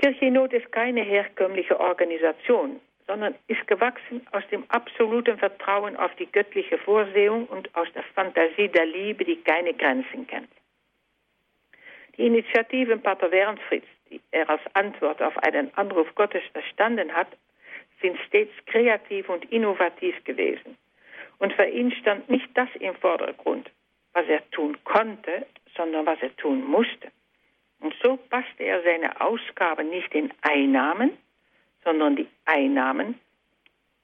Kirche in Not ist keine herkömmliche Organisation, sondern ist gewachsen aus dem absoluten Vertrauen auf die göttliche Vorsehung und aus der Fantasie der Liebe, die keine Grenzen kennt. Die Initiativen Pater Wernfritz, die er als Antwort auf einen Anruf Gottes verstanden hat, sind stets kreativ und innovativ gewesen. Und für ihn stand nicht das im Vordergrund, was er tun konnte, sondern was er tun musste. Und so passte er seine Ausgaben nicht in Einnahmen, sondern die Einnahmen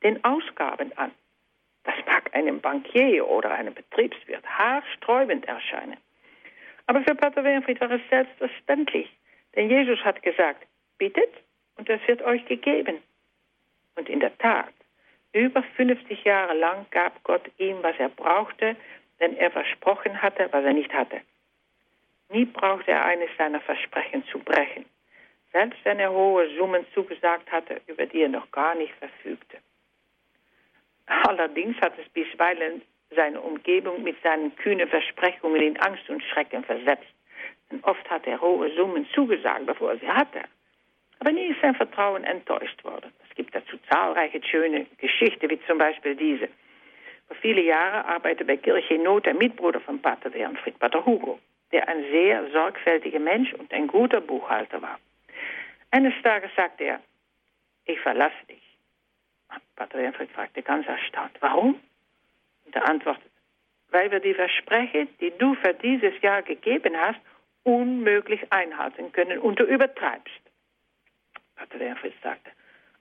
den Ausgaben an. Das mag einem Bankier oder einem Betriebswirt haarsträubend erscheinen. Aber für Pater Wernfried war es selbstverständlich, denn Jesus hat gesagt, bittet und es wird euch gegeben. Und in der Tat, über 50 Jahre lang gab Gott ihm, was er brauchte, denn er versprochen hatte, was er nicht hatte. Nie brauchte er eines seiner Versprechen zu brechen selbst wenn er hohe Summen zugesagt hatte, über die er noch gar nicht verfügte. Allerdings hat es bisweilen seine Umgebung mit seinen kühnen Versprechungen in Angst und Schrecken versetzt. Denn oft hat er hohe Summen zugesagt, bevor er sie hatte. Aber nie ist sein Vertrauen enttäuscht worden. Es gibt dazu zahlreiche schöne Geschichten, wie zum Beispiel diese. Vor viele Jahre arbeitete bei Kirche in Not der Mitbruder von Pater Wernfried, Pater Hugo, der ein sehr sorgfältiger Mensch und ein guter Buchhalter war. Eines Tages sagte er, ich verlasse dich. Pater Winfried fragte ganz erstaunt, warum? Und er antwortete, weil wir die Versprechen, die du für dieses Jahr gegeben hast, unmöglich einhalten können und du übertreibst. Pater Winfried sagte,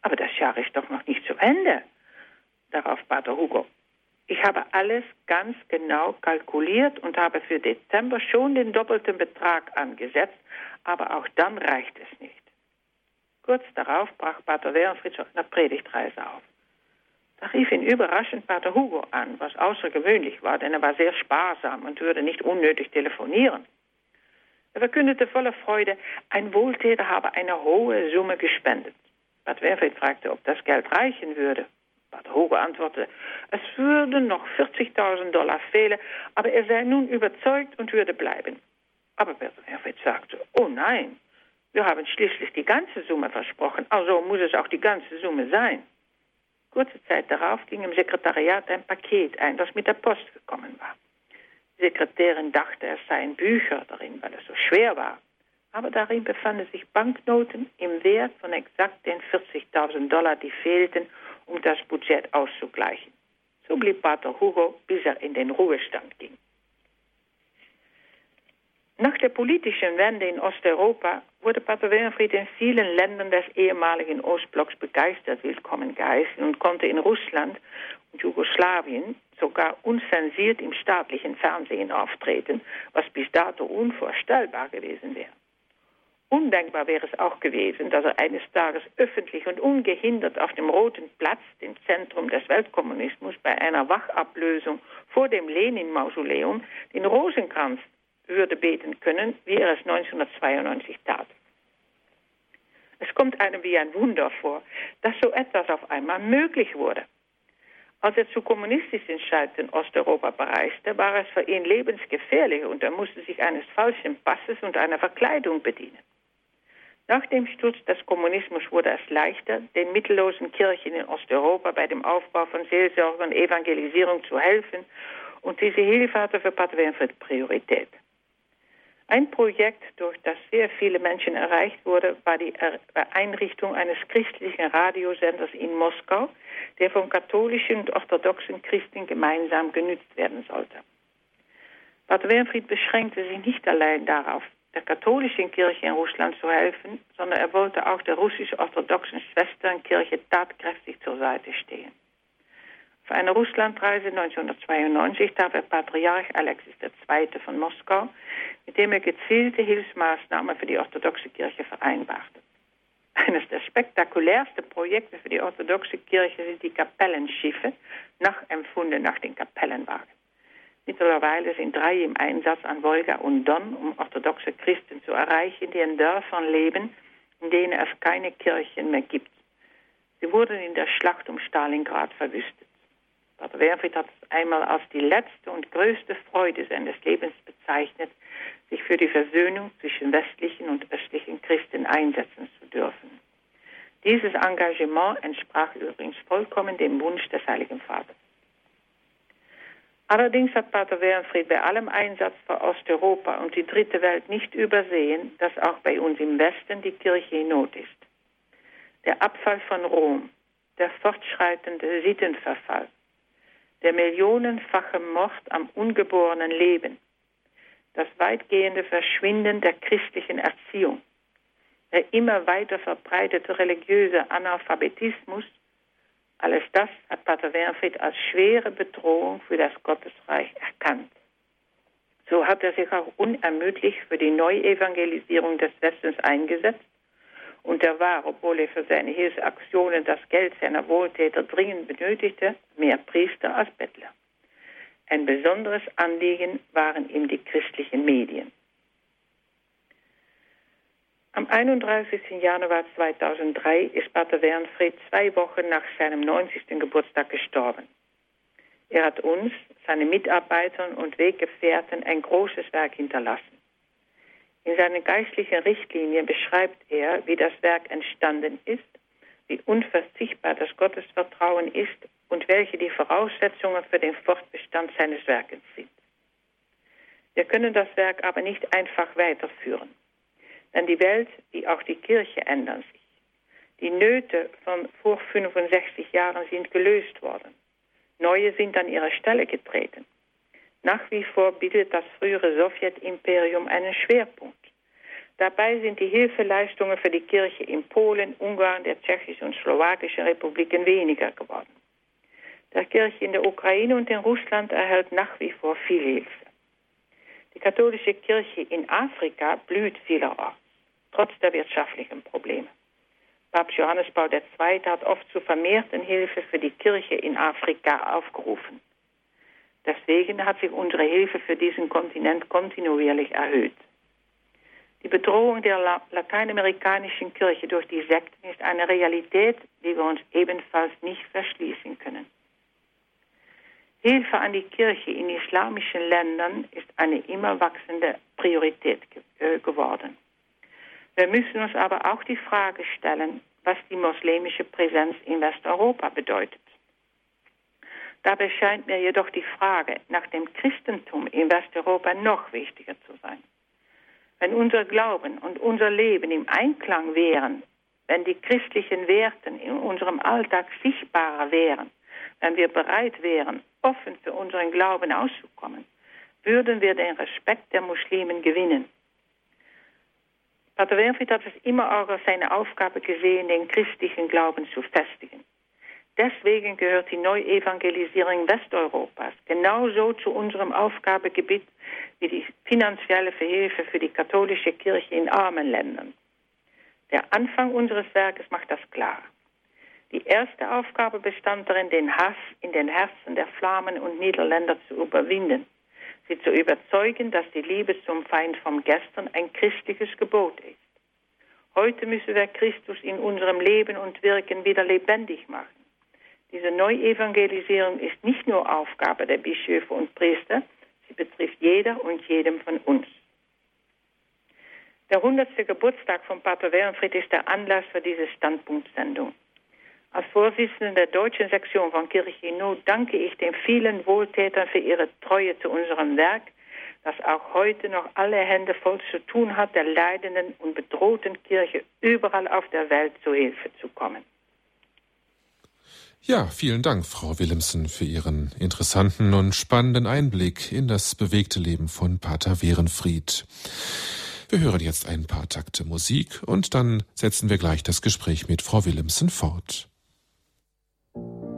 aber das Jahr ist doch noch nicht zu Ende. Darauf Pater Hugo, ich habe alles ganz genau kalkuliert und habe für Dezember schon den doppelten Betrag angesetzt, aber auch dann reicht es nicht. Kurz darauf brach Pater Wernfried eine Predigtreise auf. Da rief ihn überraschend Pater Hugo an, was außergewöhnlich war, denn er war sehr sparsam und würde nicht unnötig telefonieren. Er verkündete voller Freude, ein Wohltäter habe eine hohe Summe gespendet. Pater Wernfried fragte, ob das Geld reichen würde. Pater Hugo antwortete, es würden noch 40.000 Dollar fehlen, aber er sei nun überzeugt und würde bleiben. Aber Wernfried sagte, oh nein, wir haben schließlich die ganze Summe versprochen, also muss es auch die ganze Summe sein. Kurze Zeit darauf ging im Sekretariat ein Paket ein, das mit der Post gekommen war. Die Sekretärin dachte, es seien Bücher darin, weil es so schwer war. Aber darin befanden sich Banknoten im Wert von exakt den 40.000 Dollar, die fehlten, um das Budget auszugleichen. So blieb Pater Hugo, bis er in den Ruhestand ging. Nach der politischen Wende in Osteuropa wurde Pater Wilfried in vielen Ländern des ehemaligen Ostblocks begeistert willkommen geheißen und konnte in Russland und Jugoslawien sogar unzensiert im staatlichen Fernsehen auftreten, was bis dato unvorstellbar gewesen wäre. Undenkbar wäre es auch gewesen, dass er eines Tages öffentlich und ungehindert auf dem Roten Platz, dem Zentrum des Weltkommunismus, bei einer Wachablösung vor dem Lenin-Mausoleum den Rosenkranz würde beten können, wie er es 1992 tat. Es kommt einem wie ein Wunder vor, dass so etwas auf einmal möglich wurde. Als er zu kommunistischen Zeiten Osteuropa bereiste, war es für ihn lebensgefährlich und er musste sich eines falschen Passes und einer Verkleidung bedienen. Nach dem Sturz des Kommunismus wurde es leichter, den mittellosen Kirchen in Osteuropa bei dem Aufbau von Seelsorge und Evangelisierung zu helfen und diese Hilfe hatte für Pater Winfried Priorität. Ein Projekt, durch das sehr viele Menschen erreicht wurde, war die Einrichtung eines christlichen Radiosenders in Moskau, der von katholischen und orthodoxen Christen gemeinsam genützt werden sollte. Pater Wernfried beschränkte sich nicht allein darauf, der katholischen Kirche in Russland zu helfen, sondern er wollte auch der russisch-orthodoxen Schwesternkirche tatkräftig zur Seite stehen. Für eine Russlandreise 1992 traf er Patriarch Alexis II. von Moskau, mit dem er gezielte Hilfsmaßnahmen für die orthodoxe Kirche vereinbarte. Eines der spektakulärsten Projekte für die orthodoxe Kirche sind die Kapellenschiffe, nachempfunden nach den Kapellenwagen. Mittlerweile sind drei im Einsatz an Wolga und Don, um orthodoxe Christen zu erreichen, die in Dörfern leben, in denen es keine Kirchen mehr gibt. Sie wurden in der Schlacht um Stalingrad verwüstet. Pater Werfried hat es einmal als die letzte und größte Freude seines Lebens bezeichnet, sich für die Versöhnung zwischen westlichen und östlichen Christen einsetzen zu dürfen. Dieses Engagement entsprach übrigens vollkommen dem Wunsch des Heiligen Vaters. Allerdings hat Pater Wernfried bei allem Einsatz für Osteuropa und die dritte Welt nicht übersehen, dass auch bei uns im Westen die Kirche in Not ist. Der Abfall von Rom, der fortschreitende Sittenverfall, der millionenfache Mord am ungeborenen Leben, das weitgehende Verschwinden der christlichen Erziehung, der immer weiter verbreitete religiöse Analphabetismus, alles das hat Pater Wernfried als schwere Bedrohung für das Gottesreich erkannt. So hat er sich auch unermüdlich für die Neuevangelisierung des Westens eingesetzt und er war, obwohl er für seine Hilfsaktionen das Geld seiner Wohltäter dringend benötigte, mehr Priester als Bettler. Ein besonderes Anliegen waren ihm die christlichen Medien. Am 31. Januar 2003 ist Pater Wernfried zwei Wochen nach seinem 90. Geburtstag gestorben. Er hat uns, seine Mitarbeitern und Weggefährten ein großes Werk hinterlassen. In seinen geistlichen Richtlinien beschreibt er, wie das Werk entstanden ist, wie unverzichtbar das Gottesvertrauen ist und welche die Voraussetzungen für den Fortbestand seines Werkes sind. Wir können das Werk aber nicht einfach weiterführen, denn die Welt wie auch die Kirche ändern sich. Die Nöte von vor 65 Jahren sind gelöst worden. Neue sind an ihre Stelle getreten. Nach wie vor bietet das frühere Sowjetimperium einen Schwerpunkt. Dabei sind die Hilfeleistungen für die Kirche in Polen, Ungarn, der tschechischen und slowakischen Republiken weniger geworden. Der Kirche in der Ukraine und in Russland erhält nach wie vor viel Hilfe. Die katholische Kirche in Afrika blüht vielerorts, trotz der wirtschaftlichen Probleme. Papst Johannes Paul II. hat oft zu vermehrten Hilfe für die Kirche in Afrika aufgerufen. Deswegen hat sich unsere Hilfe für diesen Kontinent kontinuierlich erhöht. Die Bedrohung der lateinamerikanischen Kirche durch die Sekten ist eine Realität, die wir uns ebenfalls nicht verschließen können. Hilfe an die Kirche in islamischen Ländern ist eine immer wachsende Priorität äh, geworden. Wir müssen uns aber auch die Frage stellen, was die muslimische Präsenz in Westeuropa bedeutet. Dabei scheint mir jedoch die Frage nach dem Christentum in Westeuropa noch wichtiger zu sein. Wenn unser Glauben und unser Leben im Einklang wären, wenn die christlichen Werten in unserem Alltag sichtbarer wären, wenn wir bereit wären, offen für unseren Glauben auszukommen, würden wir den Respekt der Muslimen gewinnen. Pater Wernfried hat es immer auch als seine Aufgabe gesehen, den christlichen Glauben zu festigen. Deswegen gehört die Neuevangelisierung Westeuropas genauso zu unserem Aufgabegebiet wie die finanzielle Hilfe für die katholische Kirche in armen Ländern. Der Anfang unseres Werkes macht das klar. Die erste Aufgabe bestand darin, den Hass in den Herzen der Flamen und Niederländer zu überwinden, sie zu überzeugen, dass die Liebe zum Feind vom Gestern ein christliches Gebot ist. Heute müssen wir Christus in unserem Leben und Wirken wieder lebendig machen. Diese Neuevangelisierung ist nicht nur Aufgabe der Bischöfe und Priester, sie betrifft jeder und jedem von uns. Der 100. Geburtstag von Pater Wernfried ist der Anlass für diese Standpunktsendung. Als Vorsitzender der deutschen Sektion von Kirche in Not danke ich den vielen Wohltätern für ihre Treue zu unserem Werk, das auch heute noch alle Hände voll zu tun hat, der leidenden und bedrohten Kirche überall auf der Welt zu Hilfe zu kommen. Ja, vielen Dank, Frau Willemsen, für Ihren interessanten und spannenden Einblick in das bewegte Leben von Pater Werenfried. Wir hören jetzt ein paar Takte Musik und dann setzen wir gleich das Gespräch mit Frau Willemsen fort. thank you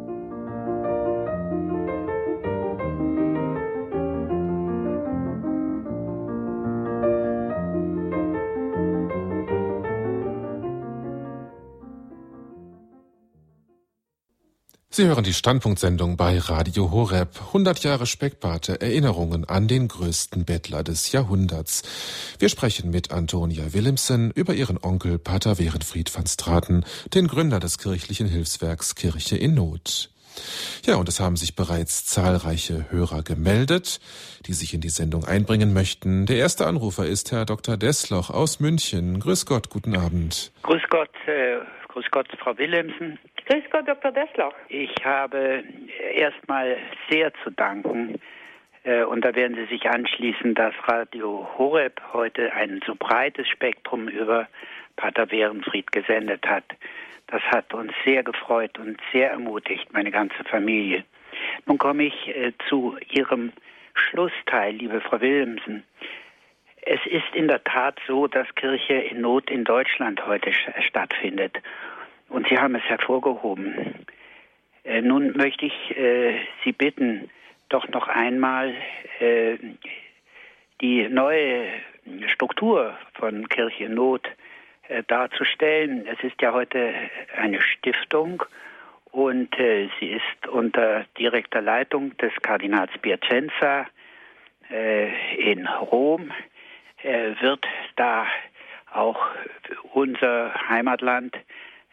Sie hören die Standpunktsendung bei Radio Horeb. 100 Jahre Speckbarte, Erinnerungen an den größten Bettler des Jahrhunderts. Wir sprechen mit Antonia Willemsen über ihren Onkel Pater Werenfried van Straten, den Gründer des kirchlichen Hilfswerks Kirche in Not. Ja, und es haben sich bereits zahlreiche Hörer gemeldet, die sich in die Sendung einbringen möchten. Der erste Anrufer ist Herr Dr. Dessloch aus München. Grüß Gott, guten Abend. Grüß Gott, äh, grüß Gott, Frau Willemsen. Grüß Gott, Dr. Dessloch. Ich habe erstmal sehr zu danken, äh, und da werden Sie sich anschließen, dass Radio Horeb heute ein so breites Spektrum über Pater Werenfried gesendet hat. Das hat uns sehr gefreut und sehr ermutigt, meine ganze Familie. Nun komme ich äh, zu Ihrem Schlussteil, liebe Frau Willemsen. Es ist in der Tat so, dass Kirche in Not in Deutschland heute stattfindet. Und Sie haben es hervorgehoben. Äh, nun möchte ich äh, Sie bitten, doch noch einmal äh, die neue Struktur von Kirche Not äh, darzustellen. Es ist ja heute eine Stiftung und äh, sie ist unter direkter Leitung des Kardinals Piacenza äh, in Rom. Wird da auch unser Heimatland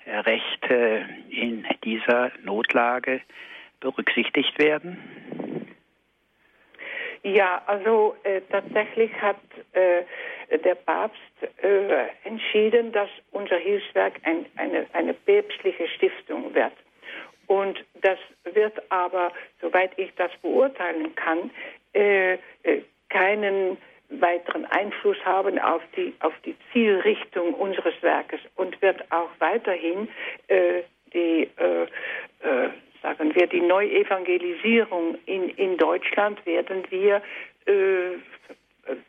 Rechte in dieser Notlage berücksichtigt werden? Ja, also äh, tatsächlich hat äh, der Papst äh, entschieden, dass unser Hilfswerk ein, eine, eine päpstliche Stiftung wird. Und das wird aber, soweit ich das beurteilen kann, äh, äh, keinen weiteren Einfluss haben auf die, auf die Zielrichtung unseres Werkes und wird auch weiterhin äh, die, äh, äh, sagen wir, die Neuevangelisierung in, in Deutschland werden wir äh,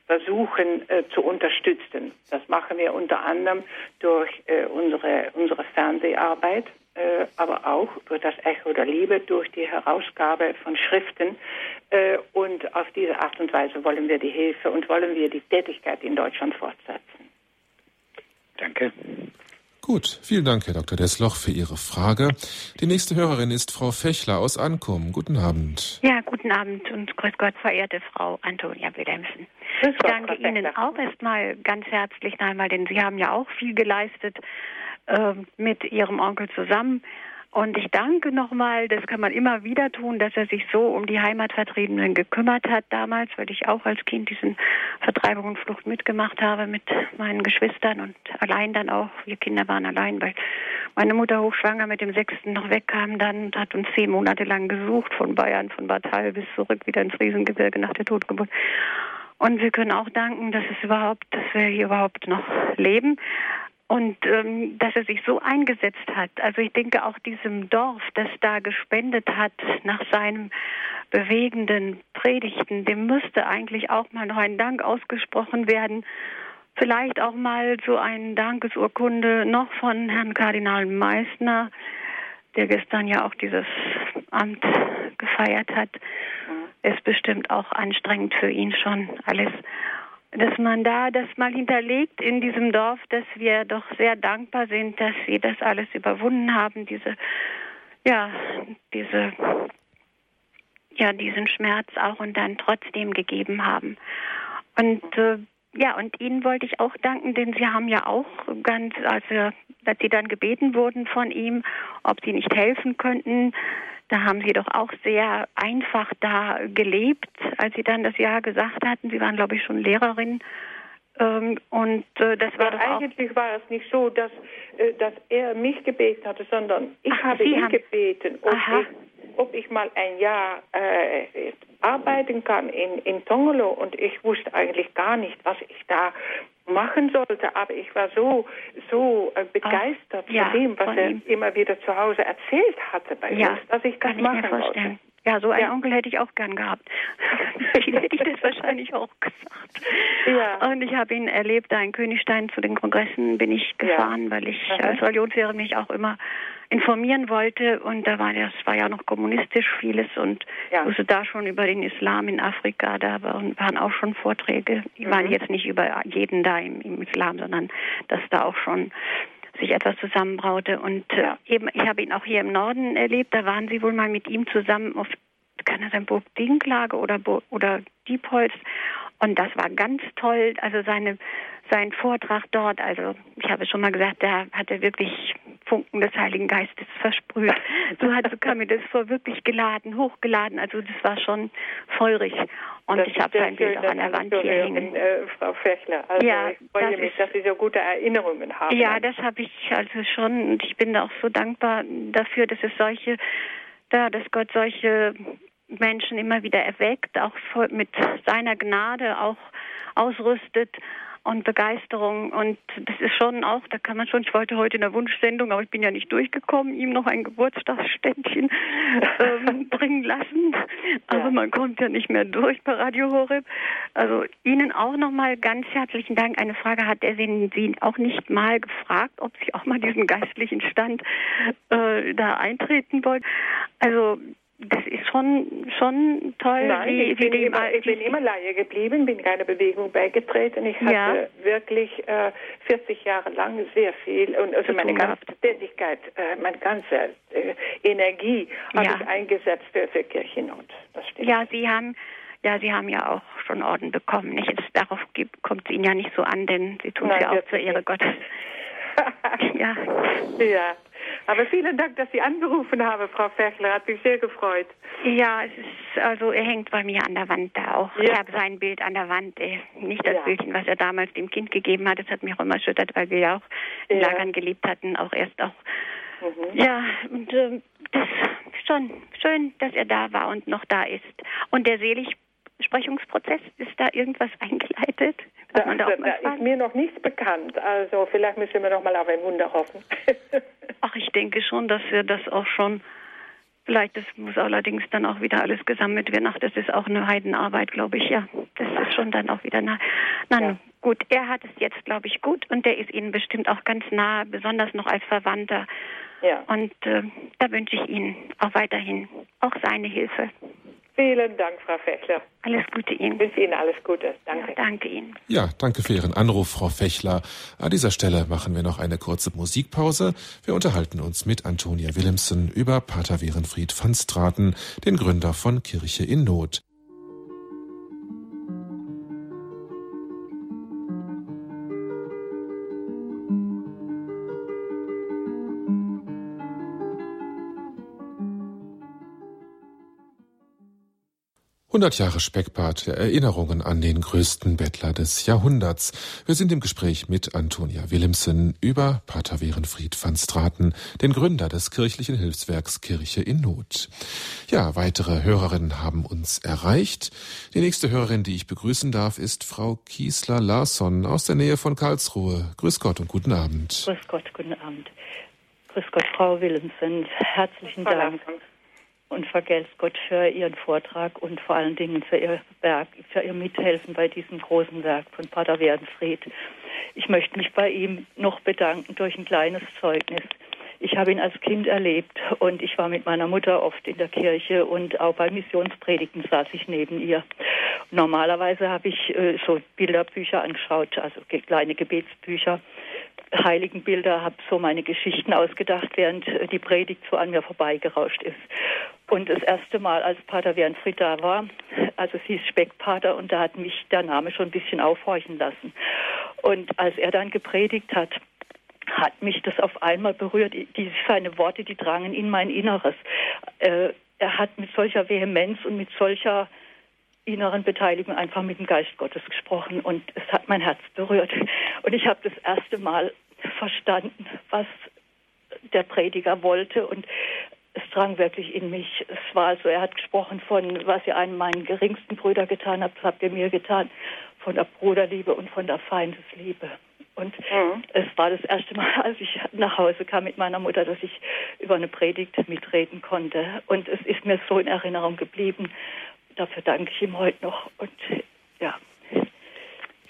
versuchen äh, zu unterstützen. Das machen wir unter anderem durch äh, unsere, unsere Fernseharbeit äh, aber auch durch das Echo der Liebe, durch die Herausgabe von Schriften. Äh, und auf diese Art und Weise wollen wir die Hilfe und wollen wir die Tätigkeit in Deutschland fortsetzen. Danke. Gut, vielen Dank, Herr Dr. Dessloch, für Ihre Frage. Die nächste Hörerin ist Frau Fechler aus Ankum. Guten Abend. Ja, guten Abend und grüß Gott, verehrte Frau Antonia Wilhelmsen. Ich danke Ihnen auch erstmal ganz herzlich einmal, denn Sie haben ja auch viel geleistet äh, mit ihrem Onkel zusammen. Und ich danke nochmal, das kann man immer wieder tun, dass er sich so um die Heimatvertriebenen gekümmert hat damals, weil ich auch als Kind diesen Vertreibung und Flucht mitgemacht habe mit meinen Geschwistern und allein dann auch. Wir Kinder waren allein, weil meine Mutter hochschwanger mit dem Sechsten noch wegkam dann und hat uns zehn Monate lang gesucht, von Bayern, von Bad Hall bis zurück wieder ins Riesengebirge nach der Totgeburt. Und wir können auch danken, dass es überhaupt, dass wir hier überhaupt noch leben und ähm, dass er sich so eingesetzt hat. Also ich denke auch diesem Dorf, das da gespendet hat nach seinem bewegenden Predigten, dem müsste eigentlich auch mal noch ein Dank ausgesprochen werden. Vielleicht auch mal so eine Dankesurkunde noch von Herrn Kardinal Meissner, der gestern ja auch dieses Amt gefeiert hat. Mhm. Ist bestimmt auch anstrengend für ihn schon alles dass man da das mal hinterlegt in diesem Dorf, dass wir doch sehr dankbar sind, dass sie das alles überwunden haben, diese, ja, diese, ja, diesen Schmerz auch und dann trotzdem gegeben haben. Und äh, ja, und Ihnen wollte ich auch danken, denn Sie haben ja auch ganz, also als Sie dann gebeten wurden von ihm, ob Sie nicht helfen könnten, da haben Sie doch auch sehr einfach da gelebt, als Sie dann das Ja gesagt hatten. Sie waren, glaube ich, schon Lehrerin. Ähm, und äh, das war ja, eigentlich war es nicht so, dass, äh, dass er mich gebeten hatte, sondern ich Ach, habe Sie ihn haben... gebeten. Aha. ich, ob ich mal ein Jahr äh, arbeiten kann in, in Tongolo und ich wusste eigentlich gar nicht, was ich da machen sollte, aber ich war so so äh, begeistert Ach, ja, von dem, was von er ihm. immer wieder zu Hause erzählt hatte bei ja, uns, dass ich das kann machen ich mir vorstellen. Wollte. Ja, so einen ja. Onkel hätte ich auch gern gehabt. [laughs] Vielen hätte ich das wahrscheinlich auch gesagt. Ja. Und ich habe ihn erlebt, da in Königstein zu den Kongressen bin ich gefahren, ja. weil ich als Religionslehrer mich auch immer informieren wollte. Und da war das war ja noch kommunistisch vieles und ja. wusste da schon über den Islam in Afrika. Da waren, auch schon Vorträge. Die mhm. waren jetzt nicht über jeden da im, im Islam, sondern dass da auch schon sich etwas zusammenbraute. Und äh, ja. eben, ich habe ihn auch hier im Norden erlebt. Da waren sie wohl mal mit ihm zusammen auf, kann das sein Burg Dinklage oder oder Diepholz. Und das war ganz toll. Also seine sein Vortrag dort, also ich habe schon mal gesagt, da hat er wirklich Funken des Heiligen Geistes versprüht. So hat so kam mir das vor, wirklich geladen, hochgeladen. Also das war schon feurig. Und das ich habe sein Bild auch an der Wand hier hängen. Äh, Frau Fechler, also ja, ich freue mich, ist, dass Sie so gute Erinnerungen haben. Ja, das habe ich also schon. Und ich bin da auch so dankbar dafür, dass es solche, da, dass Gott solche Menschen immer wieder erweckt, auch mit seiner Gnade auch ausrüstet und Begeisterung. Und das ist schon auch, da kann man schon, ich wollte heute in der Wunschsendung, aber ich bin ja nicht durchgekommen, ihm noch ein Geburtstagsständchen [laughs] ähm, bringen lassen. Aber ja. man kommt ja nicht mehr durch bei Radio Horeb. Also Ihnen auch nochmal ganz herzlichen Dank. Eine Frage hat er Sie, Sie auch nicht mal gefragt, ob Sie auch mal diesen geistlichen Stand äh, da eintreten wollen. Also das ist schon, schon toll. Nein, wie, ich, wie bin immer, ich bin immer Laie geblieben, bin keiner Bewegung beigetreten. Ich hatte ja. wirklich äh, 40 Jahre lang sehr viel und also meine ganze Tätigkeit, äh, meine ganze äh, Energie habe ja. ich eingesetzt für, für Kirchennot. Das stimmt. Ja, Sie haben ja, Sie haben ja auch schon Orden bekommen. Nicht? Jetzt, darauf kommt es Ihnen ja nicht so an, denn Sie tun es ja auch zur Ehre Gottes. [laughs] ja. Ja. Aber vielen Dank, dass Sie angerufen haben, Frau Fechler. Hat mich sehr gefreut. Ja, es ist, also er hängt bei mir an der Wand da auch. Ja. Ich habe sein Bild an der Wand. Nicht das ja. Bildchen, was er damals dem Kind gegeben hat. Das hat mich auch immer erschüttert, weil wir ja auch in ja. Lagern gelebt hatten, auch erst auch. Mhm. Ja, und äh, das ist schon schön, dass er da war und noch da ist. Und der Seligsprechungsprozess, ist da irgendwas eingeleitet? Da, da, da ist mir noch nichts bekannt. Also vielleicht müssen wir noch mal auf ein Wunder hoffen. [laughs] Ach, ich denke schon, dass wir das auch schon. Vielleicht, das muss allerdings dann auch wieder alles gesammelt werden. Ach, das ist auch eine Heidenarbeit, glaube ich, ja. Das ist schon dann auch wieder nah. Nein, ja. gut, er hat es jetzt, glaube ich, gut und der ist Ihnen bestimmt auch ganz nah, besonders noch als Verwandter. Ja. Und äh, da wünsche ich Ihnen auch weiterhin auch seine Hilfe. Vielen Dank, Frau Fechler. Alles Gute Ihnen. Ich wünsche Ihnen alles Gute. Danke. Ja, danke Ihnen. Ja, danke für Ihren Anruf, Frau Fechler. An dieser Stelle machen wir noch eine kurze Musikpause. Wir unterhalten uns mit Antonia Willemsen über Pater Werenfried van Straten, den Gründer von Kirche in Not. 100 Jahre Speckbart der Erinnerungen an den größten Bettler des Jahrhunderts. Wir sind im Gespräch mit Antonia Willemsen über Pater Werenfried van Straten, den Gründer des kirchlichen Hilfswerks Kirche in Not. Ja, weitere Hörerinnen haben uns erreicht. Die nächste Hörerin, die ich begrüßen darf, ist Frau Kiesler Larsson aus der Nähe von Karlsruhe. Grüß Gott und guten Abend. Grüß Gott, guten Abend. Grüß Gott, Frau Willemsen. Herzlichen Dank und vergelt's Gott für Ihren Vortrag und vor allen Dingen für Ihr Werk, für Ihr Mithelfen bei diesem großen Werk von Pater Werdenfried. Ich möchte mich bei ihm noch bedanken durch ein kleines Zeugnis. Ich habe ihn als Kind erlebt und ich war mit meiner Mutter oft in der Kirche und auch bei Missionspredigten saß ich neben ihr. Normalerweise habe ich äh, so Bilderbücher angeschaut, also kleine Gebetsbücher Heiligenbilder, habe so meine Geschichten ausgedacht, während äh, die Predigt so an mir vorbeigerauscht ist. Und das erste Mal, als Pater Wernfried da war, also es hieß Speckpater und da hat mich der Name schon ein bisschen aufhorchen lassen. Und als er dann gepredigt hat, hat mich das auf einmal berührt. Die, seine Worte, die drangen in mein Inneres. Äh, er hat mit solcher Vehemenz und mit solcher inneren Beteiligung einfach mit dem Geist Gottes gesprochen und es hat mein Herz berührt. Und ich habe das erste Mal verstanden, was der Prediger wollte und es drang wirklich in mich. Es war also, er hat gesprochen von, was ihr einem meinen geringsten Brüder getan habt, habt ihr mir getan, von der Bruderliebe und von der Feindesliebe. Und mhm. es war das erste Mal, [laughs] als ich nach Hause kam mit meiner Mutter, dass ich über eine Predigt mitreden konnte. Und es ist mir so in Erinnerung geblieben. Dafür danke ich ihm heute noch. Und ja.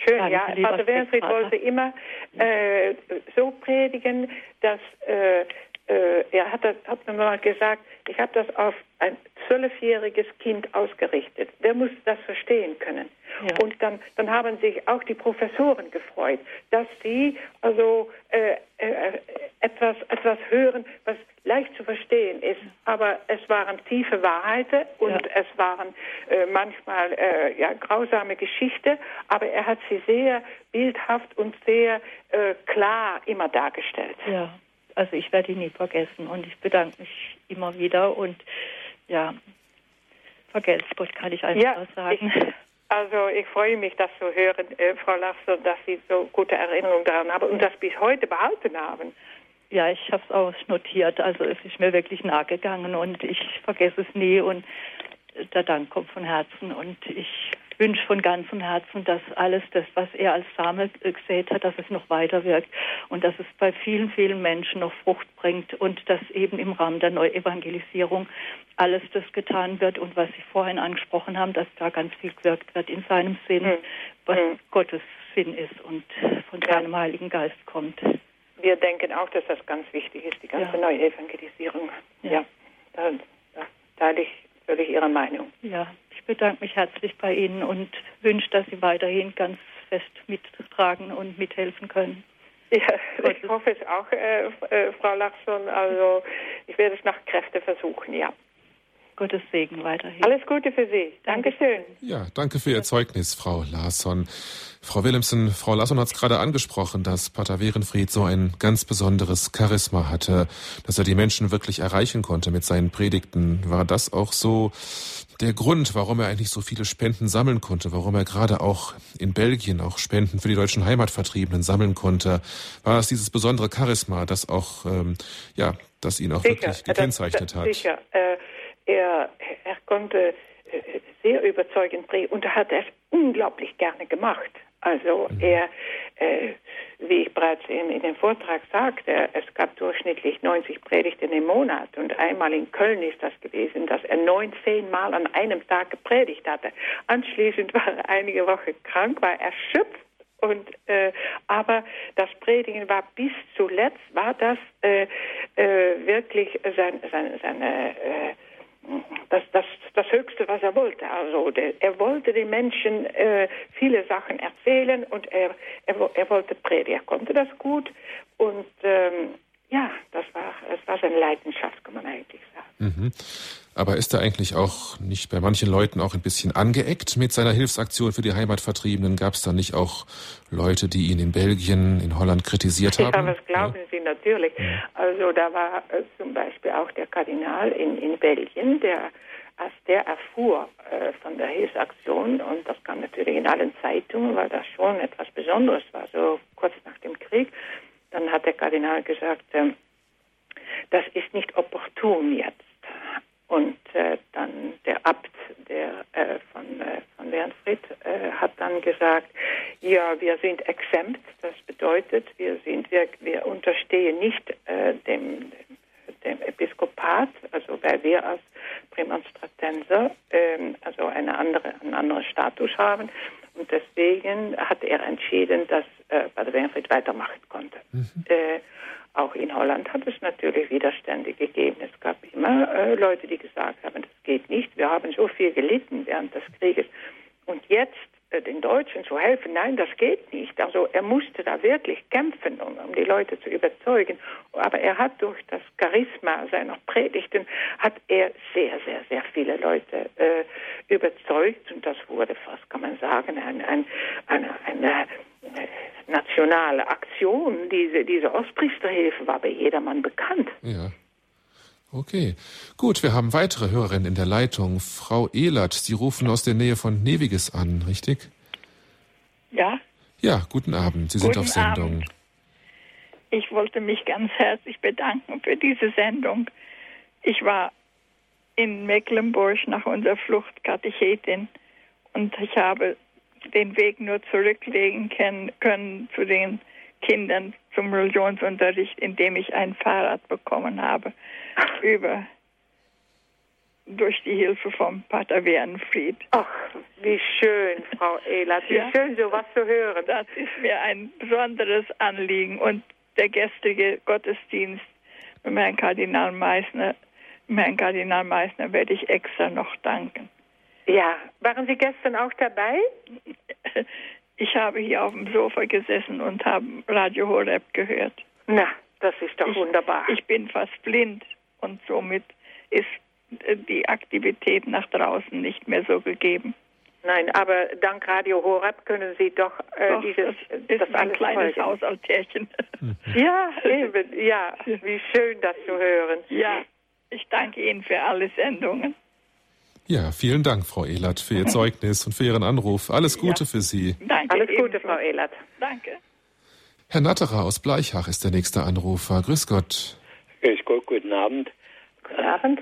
Schön, danke, ja. Vater Winfried wollte immer äh, so predigen, dass äh, äh, er hat, das, hat mir mal gesagt, ich habe das auf ein zwölfjähriges Kind ausgerichtet. Der muss das verstehen können. Ja. Und dann, dann haben sich auch die Professoren gefreut, dass sie also äh, äh, etwas, etwas hören, was leicht zu verstehen ist. Aber es waren tiefe Wahrheiten und ja. es waren äh, manchmal äh, ja, grausame Geschichten, aber er hat sie sehr bildhaft und sehr äh, klar immer dargestellt. Ja. Also ich werde ihn nie vergessen und ich bedanke mich immer wieder und ja, vergelt's Gott, kann ich einfach ja, sagen. Ich, also ich freue mich, das zu hören, äh, Frau Larsson, dass Sie so gute Erinnerungen daran haben und das bis heute behalten haben. Ja, ich habe es auch notiert. Also es ist mir wirklich nahegegangen und ich vergesse es nie und der Dank kommt von Herzen und ich wünsche von ganzem Herzen, dass alles das, was er als Same gesät hat, dass es noch weiter wirkt und dass es bei vielen, vielen Menschen noch Frucht bringt und dass eben im Rahmen der Neuevangelisierung alles das getan wird und was Sie vorhin angesprochen haben, dass da ganz viel gewirkt wird in seinem Sinn, mhm. was mhm. Gottes Sinn ist und von ja. seinem Heiligen Geist kommt. Wir denken auch, dass das ganz wichtig ist, die ganze ja. Neuevangelisierung. Ja, ja da, da teile ich völlig Ihre Meinung. Ja, ich bedanke mich herzlich bei Ihnen und wünsche, dass Sie weiterhin ganz fest mittragen und mithelfen können. Ja, ich hoffe es auch, äh, äh, Frau Lachson. Also ich werde es nach Kräfte versuchen, ja. Gottes Segen weiterhin. Alles Gute für Sie. Dankeschön. Ja, danke für Ihr Zeugnis, Frau Larsson. Frau Willemsen, Frau Larsson hat es gerade angesprochen, dass Pater Werenfried so ein ganz besonderes Charisma hatte, dass er die Menschen wirklich erreichen konnte mit seinen Predigten. War das auch so der Grund, warum er eigentlich so viele Spenden sammeln konnte, warum er gerade auch in Belgien auch Spenden für die deutschen Heimatvertriebenen sammeln konnte? War es dieses besondere Charisma, das auch, ähm, ja, das ihn auch sicher, wirklich gekennzeichtet hat? Sicher. Äh, er, er konnte äh, sehr überzeugend predigen und er hat es unglaublich gerne gemacht. Also mhm. er, äh, wie ich bereits in, in dem Vortrag sagte, es gab durchschnittlich 90 Predigten im Monat und einmal in Köln ist das gewesen, dass er 19 Mal an einem Tag gepredigt hatte. Anschließend war er einige Wochen krank, war erschöpft und äh, aber das Predigen war bis zuletzt war das äh, äh, wirklich sein, sein, seine äh, das, das, das Höchste, was er wollte. Also der, er wollte den Menschen äh, viele Sachen erzählen und er, er, er wollte predigen. Er konnte das gut und ähm, ja, das war, das war seine Leidenschaft, kann man eigentlich sagen. Mhm. Aber ist er eigentlich auch nicht bei manchen Leuten auch ein bisschen angeeckt mit seiner Hilfsaktion für die Heimatvertriebenen? Gab es da nicht auch Leute, die ihn in Belgien, in Holland kritisiert haben? Ja, das glauben ja. Sie natürlich. Also da war äh, zum Beispiel auch der Kardinal in, in Belgien, der als der erfuhr äh, von der Hilfsaktion, und das kam natürlich in allen Zeitungen, weil das schon etwas Besonderes war, so kurz nach dem Krieg, dann hat der Kardinal gesagt, äh, das ist nicht opportun jetzt. Und äh, dann der Abt der, äh, von, äh, von Wernfried äh, hat dann gesagt, ja, wir sind exempt. Das bedeutet, wir, sind, wir, wir unterstehen nicht äh, dem, dem Episkopat, also weil wir als Prämonstratenser ähm, also eine andere, einen anderen Status haben. Und deswegen hat er entschieden, dass äh, Pater Wernfried weitermachen konnte. Mhm. Äh, auch in Holland hat es natürlich Widerstände gegeben. Es gab immer äh, Leute, die gesagt haben, das geht nicht. Wir haben so viel gelitten während des Krieges. Und jetzt den Deutschen zu helfen, nein, das geht nicht. Also er musste da wirklich kämpfen, um, um die Leute zu überzeugen. Aber er hat durch das Charisma seiner Predigten, hat er sehr, sehr, sehr viele Leute äh, überzeugt. Und das wurde fast, kann man sagen, ein, ein, eine, eine nationale Aktion, diese, diese Ostpriesterhilfe war bei jedermann bekannt. Ja. Okay, gut, wir haben weitere Hörerinnen in der Leitung. Frau Ehlert, Sie rufen aus der Nähe von Neviges an, richtig? Ja. Ja, guten Abend, Sie sind guten auf Sendung. Abend. Ich wollte mich ganz herzlich bedanken für diese Sendung. ich war in Mecklenburg nach unserer Flucht Katechetin und ich habe den Weg nur zurücklegen können zu den Kindern zum Religionsunterricht, indem ich ein Fahrrad bekommen habe über durch die Hilfe vom Pater Wernfried. Ach, wie schön, Frau Ehlert, wie ja. schön, sowas zu hören. Das ist mir ein besonderes Anliegen und der gestrige Gottesdienst mit Herrn Kardinal Meissner, Herrn Kardinal Meissner werde ich extra noch danken. Ja, waren Sie gestern auch dabei? [laughs] Ich habe hier auf dem Sofa gesessen und habe Radio Horeb gehört. Na, das ist doch ich, wunderbar. Ich bin fast blind und somit ist die Aktivität nach draußen nicht mehr so gegeben. Nein, aber dank Radio Horeb können Sie doch, äh, doch dieses das, ist das ein kleines folgen. Hausaltärchen. [laughs] ja, eben, ja. Wie schön, das zu hören. Ja, ich danke Ihnen für alle Sendungen. Ja, vielen Dank, Frau Ehlert, für Ihr [laughs] Zeugnis und für Ihren Anruf. Alles Gute ja. für Sie. Danke. Alles Gute, Frau Ehlert. Danke. Herr Natterer aus Bleichach ist der nächste Anrufer. Grüß Gott. Grüß Gott, guten Abend. Guten Abend.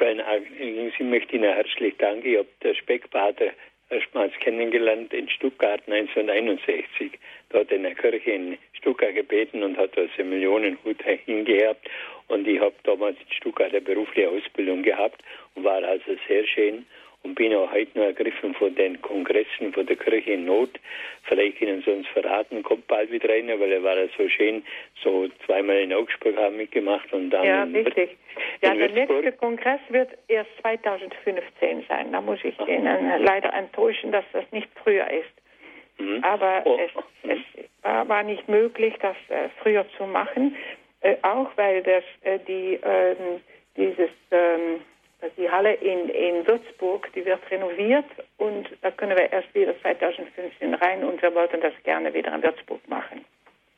Ich möchte Ihnen herzlich danken. Ich habe der Speckpater erstmals kennengelernt in Stuttgart 1961. Da hat er in der Kirche in Stuttgart gebeten und hat also Millionenhut hingehabt. Und ich habe damals in Stuttgart eine berufliche Ausbildung gehabt und war also sehr schön und bin auch heute noch ergriffen von den Kongressen von der Kirche in Not. Vielleicht können Sie uns verraten, kommt bald wieder rein, weil er war ja so schön, so zweimal in Augsburg haben mitgemacht und dann Ja, richtig. Ja, der nächste Kongress wird erst 2015 sein. Da muss ich Ach. Ihnen leider enttäuschen, dass das nicht früher ist. Mhm. Aber oh. es, es war nicht möglich, das äh, früher zu machen, äh, auch weil das äh, die ähm, dieses ähm, die Halle in, in Würzburg, die wird renoviert und da können wir erst wieder 2015 rein und wir wollten das gerne wieder in Würzburg machen.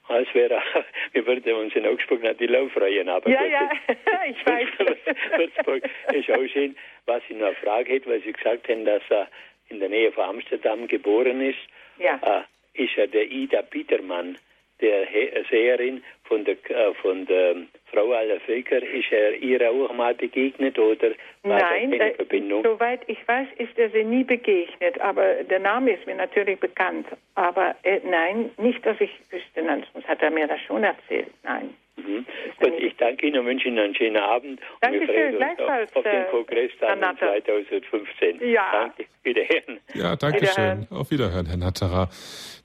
Es wäre, [laughs] wir würden uns in Augsburg natürlich auch freuen, aber ja, ja, [laughs] ich weiß. [laughs] Würzburg ist auch schön. Was ich noch frage hätte, weil Sie gesagt haben, dass er in der Nähe von Amsterdam geboren ist, ja. äh, ist er der Ida Petermann, der Seherin von der, äh, von der Frau aller Völker, ist er ihr auch mal begegnet oder war Nein, da Verbindung? soweit ich weiß, ist er sie nie begegnet, aber der Name ist mir natürlich bekannt. Aber äh, nein, nicht, dass ich wüsste, sonst hat er mir das schon erzählt, nein. Mhm. Gut, ich danke Ihnen und wünsche Ihnen einen schönen Abend. Dankeschön, gleichfalls. Auf, auf den Kongress dann 2015. Ja. Danke. Wiederhören. Ja, danke schön. Auf Wiederhören, Herr Natterer.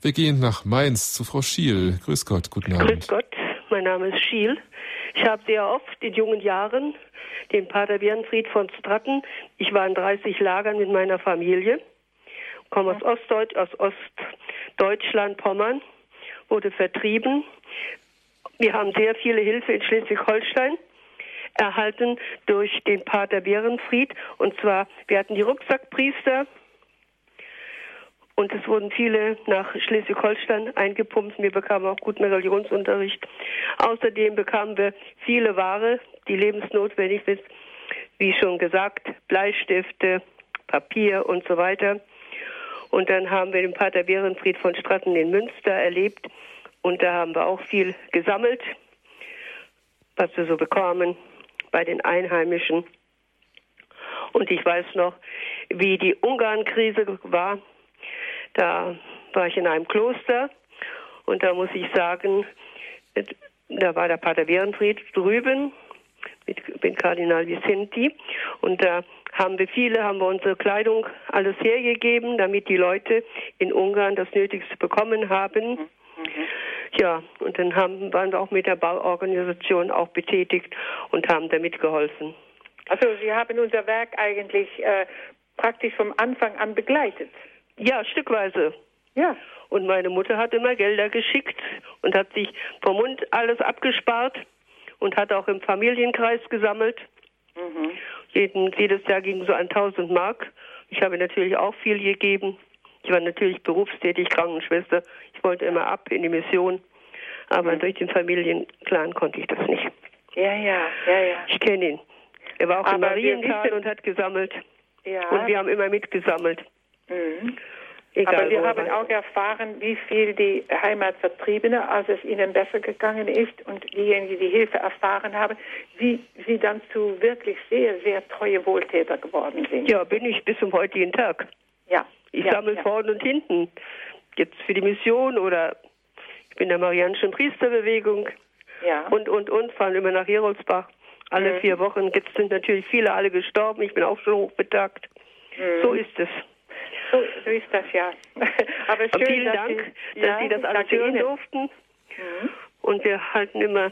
Wir gehen nach Mainz zu Frau Schiel. Grüß Gott, guten Abend. Grüß Gott, mein Name ist Schiel. Ich habe sehr oft in jungen Jahren den Pater Bernfried von Stratten. Ich war in 30 Lagern mit meiner Familie, komme aus Ostdeutsch, aus Ostdeutschland, Pommern, wurde vertrieben. Wir haben sehr viele Hilfe in Schleswig-Holstein erhalten durch den Pater Bärenfried. Und zwar, wir hatten die Rucksackpriester und es wurden viele nach Schleswig-Holstein eingepumpt. Wir bekamen auch guten Religionsunterricht. Außerdem bekamen wir viele Ware, die lebensnotwendig ist, wie schon gesagt, Bleistifte, Papier und so weiter. Und dann haben wir den Pater Bärenfried von Stratten in Münster erlebt. Und da haben wir auch viel gesammelt, was wir so bekamen bei den Einheimischen. Und ich weiß noch, wie die Ungarn-Krise war. Da war ich in einem Kloster und da muss ich sagen, da war der Pater Werenfried drüben mit, mit Kardinal Vicenti und da haben wir viele, haben wir unsere Kleidung alles hergegeben, damit die Leute in Ungarn das Nötigste bekommen haben. Mhm. Ja, und dann haben, waren wir auch mit der Bauorganisation auch betätigt und haben damit geholfen. Also Sie haben unser Werk eigentlich äh, praktisch vom Anfang an begleitet. Ja, stückweise. Ja. Und meine Mutter hat immer Gelder geschickt und hat sich vom Mund alles abgespart und hat auch im Familienkreis gesammelt. Mhm. Jeden, jedes Jahr ging so an 1000 Mark. Ich habe natürlich auch viel gegeben. Ich war natürlich berufstätig, Krankenschwester. Ich wollte immer ab in die Mission. Aber mhm. durch den Familienclan konnte ich das nicht. Ja, ja, ja, ja. Ich kenne ihn. Er war auch Aber im Mariental und hat gesammelt. Ja. Und wir haben immer mitgesammelt. Mhm. Egal, Aber wir haben auch erfahren, wie viel die Heimatvertriebene, als es ihnen besser gegangen ist und diejenigen, die Hilfe erfahren haben, wie sie dann zu wirklich sehr, sehr treue Wohltäter geworden sind. Ja, bin ich bis zum heutigen Tag. Ja. Ich ja, sammle ja. vorne und hinten. Jetzt für die Mission oder ich bin der Marianischen Priesterbewegung. Ja. Und, und, und, fahren immer nach Geroldsbach. Alle mhm. vier Wochen. Jetzt sind natürlich viele alle gestorben. Ich bin auch schon hochbetagt. Mhm. So ist es. So, so, ist das ja. [laughs] Aber schön, vielen dass Dank, Sie, dass ja, Sie das alles hören durften. Mhm. Und wir halten immer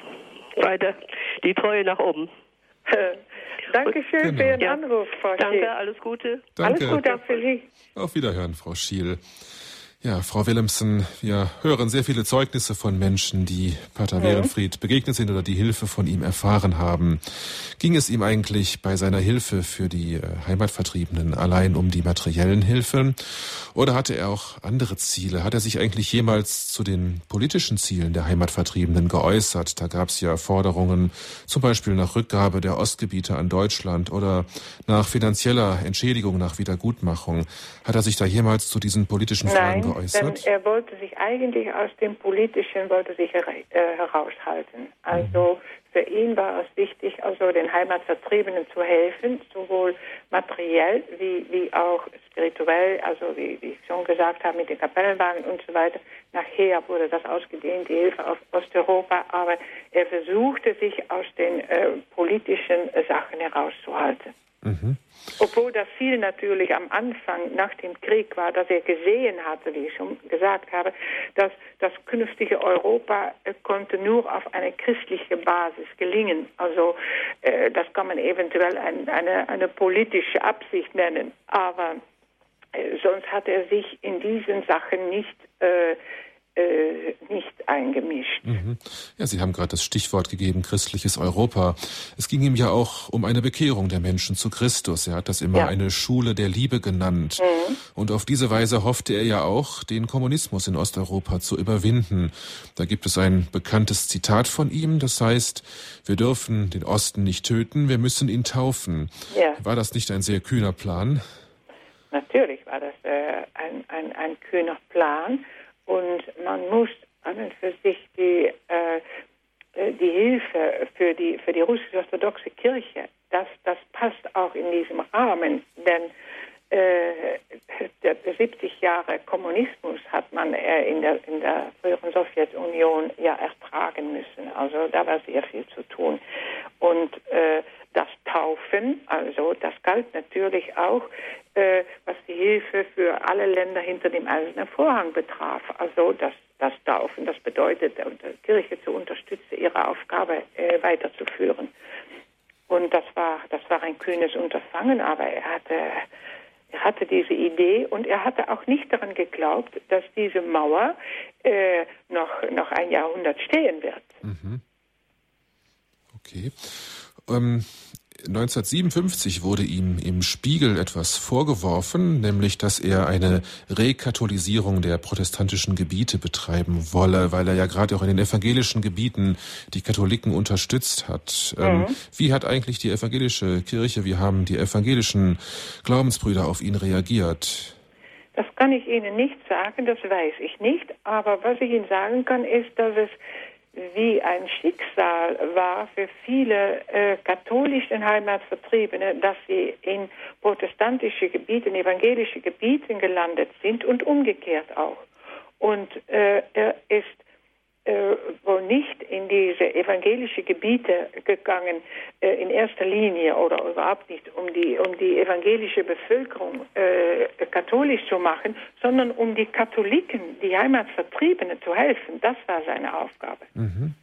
weiter die Treue nach oben. [laughs] Dankeschön genau. für Ihren ja. Anruf, Frau Danke, Schiel. alles Gute. Danke. Alles Gute auch für Sie. Auf Wiederhören, Frau Schiel. Ja, Frau Willemsen, wir hören sehr viele Zeugnisse von Menschen, die Pater. Werenfried begegnet sind oder die Hilfe von ihm erfahren haben. Ging es ihm eigentlich bei seiner Hilfe für die äh, Heimatvertriebenen allein um die materiellen Hilfen oder hatte er auch andere Ziele? Hat er sich eigentlich jemals zu den politischen Zielen der Heimatvertriebenen geäußert? Da gab es ja Forderungen zum Beispiel nach Rückgabe der Ostgebiete an Deutschland oder nach finanzieller Entschädigung, nach Wiedergutmachung. Hat er sich da jemals zu diesen politischen Fragen geäußert? Geäußert? Denn er wollte sich eigentlich aus dem Politischen wollte sich her äh, heraushalten. Also mhm. für ihn war es wichtig, also den Heimatvertriebenen zu helfen, sowohl materiell wie, wie auch spirituell, also wie, wie ich schon gesagt habe, mit den Kapellenwagen und so weiter. Nachher wurde das ausgedehnt, die Hilfe auf Osteuropa, aber er versuchte sich aus den äh, politischen Sachen herauszuhalten. Mhm. Obwohl das Ziel natürlich am Anfang nach dem Krieg war, dass er gesehen hatte, wie ich schon gesagt habe, dass das künftige Europa äh, konnte nur auf eine christliche Basis gelingen. Also äh, das kann man eventuell ein, eine, eine politische Absicht nennen, aber äh, sonst hat er sich in diesen Sachen nicht äh, äh, nicht eingemischt. Mhm. Ja, Sie haben gerade das Stichwort gegeben, christliches Europa. Es ging ihm ja auch um eine Bekehrung der Menschen zu Christus. Er hat das immer ja. eine Schule der Liebe genannt. Mhm. Und auf diese Weise hoffte er ja auch, den Kommunismus in Osteuropa zu überwinden. Da gibt es ein bekanntes Zitat von ihm, das heißt, wir dürfen den Osten nicht töten, wir müssen ihn taufen. Ja. War das nicht ein sehr kühner Plan? Natürlich war das äh, ein, ein, ein kühner Plan. Und man muss an und für sich die, äh, die Hilfe für die, für die russisch-orthodoxe Kirche, das, das passt auch in diesem Rahmen, denn äh, der, der 70 Jahre Kommunismus hat man äh, in, der, in der früheren Sowjetunion ja ertragen müssen. Also da war sehr viel zu tun. Und äh, das Taufen, also das galt natürlich auch, äh, was die Hilfe für alle Länder hinter dem Eisernen Vorhang betraf. Also das, das Taufen, das bedeutet, die Kirche zu unterstützen, ihre Aufgabe äh, weiterzuführen. Und das war, das war ein kühnes Unterfangen, aber er hatte, er hatte diese Idee und er hatte auch nicht daran geglaubt, dass diese Mauer äh, noch, noch ein Jahrhundert stehen wird. Mhm. Okay. Ähm, 1957 wurde ihm im Spiegel etwas vorgeworfen, nämlich dass er eine Rekatholisierung der protestantischen Gebiete betreiben wolle, weil er ja gerade auch in den evangelischen Gebieten die Katholiken unterstützt hat. Ähm, mhm. wie hat eigentlich die evangelische Kirche, wie haben die evangelischen Glaubensbrüder auf ihn reagiert? Das kann ich Ihnen nicht sagen, das weiß ich nicht. Aber was ich Ihnen sagen kann, ist, dass es wie ein Schicksal war für viele äh, katholische Heimatvertriebene, dass sie in protestantische Gebiete, in evangelische Gebiete gelandet sind und umgekehrt auch. Und äh, er ist äh, wohl nicht in diese evangelische Gebiete gegangen, äh, in erster Linie oder überhaupt nicht, um die, um die evangelische Bevölkerung äh, katholisch zu machen, sondern um die Katholiken, die Heimatvertriebenen zu helfen. Das war seine Aufgabe. Mhm.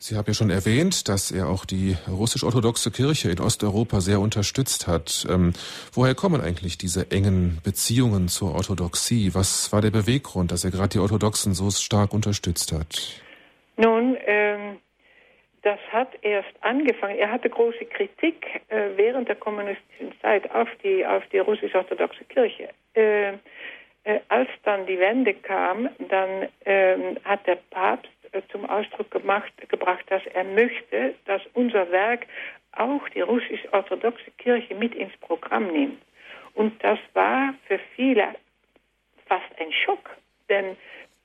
Sie haben ja schon erwähnt, dass er auch die russisch-orthodoxe Kirche in Osteuropa sehr unterstützt hat. Ähm, woher kommen eigentlich diese engen Beziehungen zur Orthodoxie? Was war der Beweggrund, dass er gerade die Orthodoxen so stark unterstützt hat? Nun, ähm, das hat erst angefangen. Er hatte große Kritik äh, während der kommunistischen Zeit auf die, auf die russisch-orthodoxe Kirche. Äh, äh, als dann die Wende kam, dann ähm, hat der Papst zum Ausdruck gemacht, gebracht, dass er möchte, dass unser Werk auch die russisch-orthodoxe Kirche mit ins Programm nimmt. Und das war für viele fast ein Schock, denn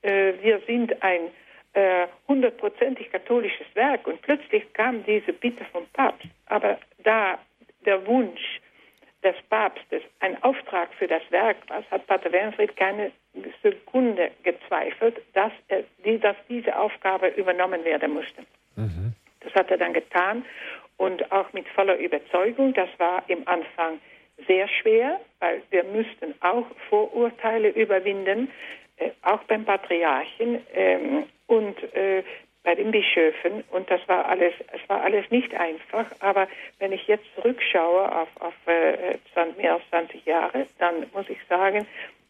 äh, wir sind ein äh, hundertprozentig katholisches Werk und plötzlich kam diese Bitte vom Papst. Aber da der Wunsch des Papstes ein Auftrag für das Werk war, hat Pater Wernfried keine Sekunde gezweifelt, dass, er, dass diese Aufgabe übernommen werden musste. Mhm. Das hat er dann getan und auch mit voller Überzeugung. Das war im Anfang sehr schwer, weil wir müssten auch Vorurteile überwinden, äh, auch beim Patriarchen ähm, und äh, bei den Bischöfen und das war alles, es war alles nicht einfach. Aber wenn ich jetzt zurückschaue auf, auf äh, mehr als 20 Jahre, dann muss ich sagen,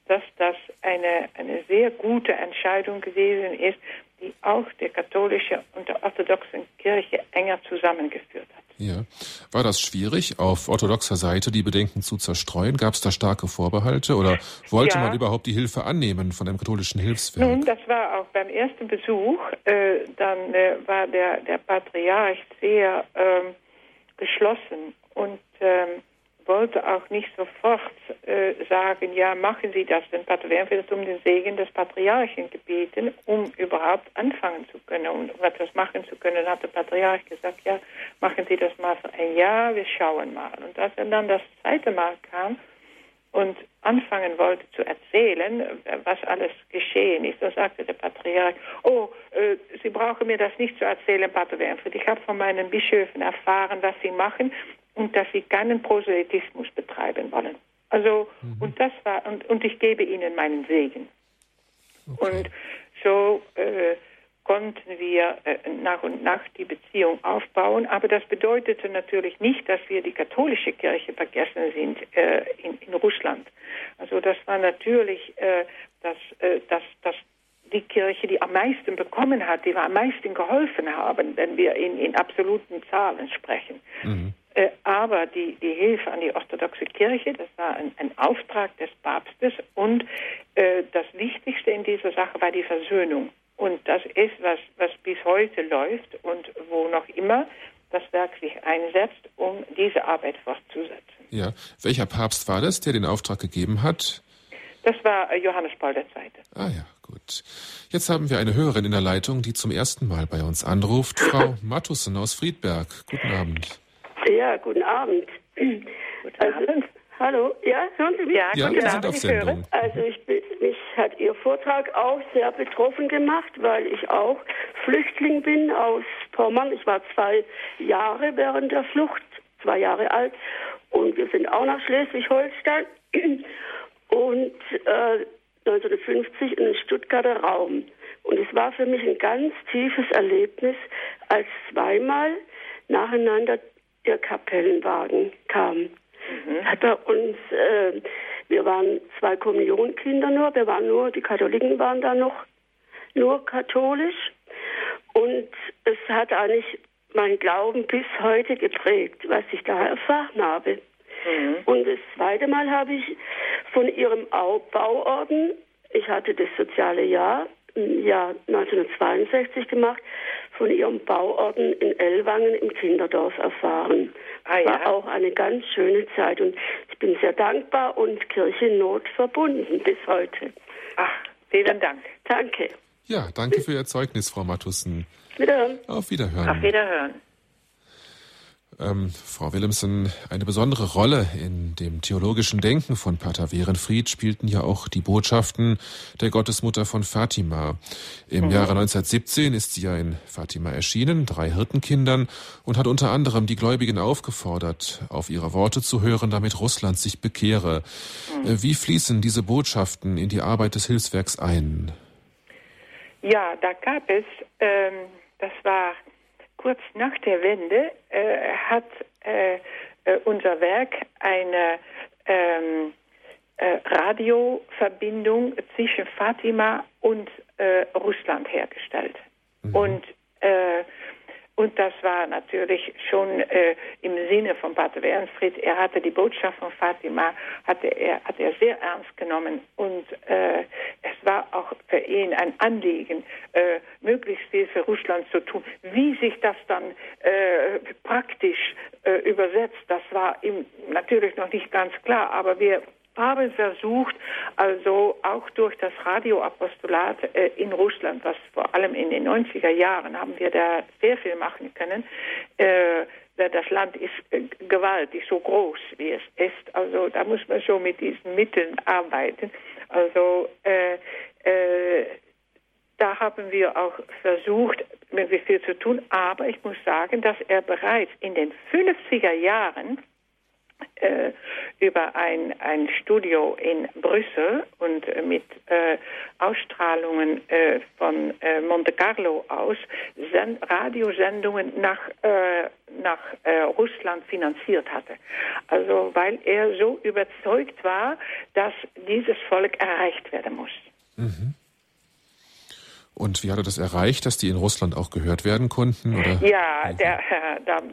dass das eine, eine sehr gute Entscheidung gewesen ist, die auch der katholischen und der orthodoxen Kirche enger zusammengeführt hat. Ja. War das schwierig, auf orthodoxer Seite die Bedenken zu zerstreuen? Gab es da starke Vorbehalte oder wollte ja. man überhaupt die Hilfe annehmen von dem katholischen Hilfswerk? Nun, das war auch beim ersten Besuch. Äh, dann äh, war der, der Patriarch sehr ähm, geschlossen und ähm, wollte auch nicht sofort äh, sagen, ja, machen Sie das. Denn Pater Wernfeld hat um den Segen des Patriarchen gebeten, um überhaupt anfangen zu können. Und um etwas machen zu können, hat der Patriarch gesagt, ja, machen Sie das mal für ein Jahr, wir schauen mal. Und als er dann das zweite Mal kam und anfangen wollte zu erzählen, was alles geschehen ist, da sagte der Patriarch, oh, äh, Sie brauchen mir das nicht zu erzählen, Pater Wernfeld. Ich habe von meinen Bischöfen erfahren, was Sie machen und dass sie keinen Proselytismus betreiben wollen. Also, mhm. und das war, und, und ich gebe ihnen meinen Segen. Okay. Und so äh, konnten wir äh, nach und nach die Beziehung aufbauen. Aber das bedeutete natürlich nicht, dass wir die katholische Kirche vergessen sind äh, in, in, Russland. Also das war natürlich, äh, dass, äh, dass, dass die Kirche, die am meisten bekommen hat, die wir am meisten geholfen haben, wenn wir in, in absoluten Zahlen sprechen. Mhm. Äh, aber die, die Hilfe an die orthodoxe Kirche, das war ein, ein Auftrag des Papstes und äh, das Wichtigste in dieser Sache war die Versöhnung. Und das ist, was, was bis heute läuft und wo noch immer das Werk sich einsetzt, um diese Arbeit fortzusetzen. Ja, welcher Papst war das, der den Auftrag gegeben hat? Das war äh, Johannes Paul II. Ah ja, gut. Jetzt haben wir eine Hörerin in der Leitung, die zum ersten Mal bei uns anruft, Frau [laughs] Mattussen aus Friedberg. Guten Abend. Ja, guten Abend. Guten also, Abend. Hallo, ja, hören Sie mich? Ja, ja guten Abend. Auf Sendung. Also ich, mich hat Ihr Vortrag auch sehr betroffen gemacht, weil ich auch Flüchtling bin aus Pommern. Ich war zwei Jahre während der Flucht, zwei Jahre alt. Und wir sind auch nach Schleswig-Holstein. Und äh, 1950 in den Stuttgarter Raum. Und es war für mich ein ganz tiefes Erlebnis, als zweimal nacheinander der Kapellenwagen kam. Mhm. Hat er uns, äh, wir waren zwei Kommunionkinder nur, wir waren nur, die Katholiken waren da noch nur katholisch. Und es hat eigentlich mein Glauben bis heute geprägt, was ich da erfahren habe. Mhm. Und das zweite Mal habe ich von ihrem Bauorden, ich hatte das soziale Jahr im Jahr 1962 gemacht, von ihrem Bauorden in Ellwangen im Kinderdorf erfahren. Ah, ja. War auch eine ganz schöne Zeit und ich bin sehr dankbar und Kirchennot verbunden bis heute. Ach, vielen Dank. Danke. Ja, danke für Ihr Zeugnis, Frau Matussen. Wiederhören. Auf Wiederhören. Auf Wiederhören. Ähm, Frau Willemsen, eine besondere Rolle in dem theologischen Denken von Pater Werenfried spielten ja auch die Botschaften der Gottesmutter von Fatima. Im mhm. Jahre 1917 ist sie ja in Fatima erschienen, drei Hirtenkindern, und hat unter anderem die Gläubigen aufgefordert, auf ihre Worte zu hören, damit Russland sich bekehre. Mhm. Äh, wie fließen diese Botschaften in die Arbeit des Hilfswerks ein? Ja, da gab es, ähm, das war kurz nach der Wende äh, hat äh, äh, unser Werk eine ähm, äh, Radioverbindung zwischen Fatima und äh, Russland hergestellt. Mhm. Und und das war natürlich schon äh, im Sinne von Pater Wernfried. Er hatte die Botschaft von Fatima, hatte er, hat er sehr ernst genommen. Und äh, war auch für ihn ein Anliegen, äh, möglichst viel für Russland zu tun. Wie sich das dann äh, praktisch äh, übersetzt, das war ihm natürlich noch nicht ganz klar, aber wir haben versucht, also auch durch das Radioapostolat äh, in Russland, was vor allem in den 90er Jahren haben wir da sehr viel machen können. Äh, das Land ist äh, gewaltig, so groß wie es ist. Also da muss man schon mit diesen Mitteln arbeiten. Also äh, äh, da haben wir auch versucht, wirklich viel zu tun. Aber ich muss sagen, dass er bereits in den 50er Jahren über ein, ein Studio in Brüssel und äh, mit äh, Ausstrahlungen äh, von äh, Monte Carlo aus Sen Radiosendungen nach, äh, nach Russland finanziert hatte. Also weil er so überzeugt war, dass dieses Volk erreicht werden muss. Mhm. Und wie hat er das erreicht, dass die in Russland auch gehört werden konnten? Oder? Ja, der,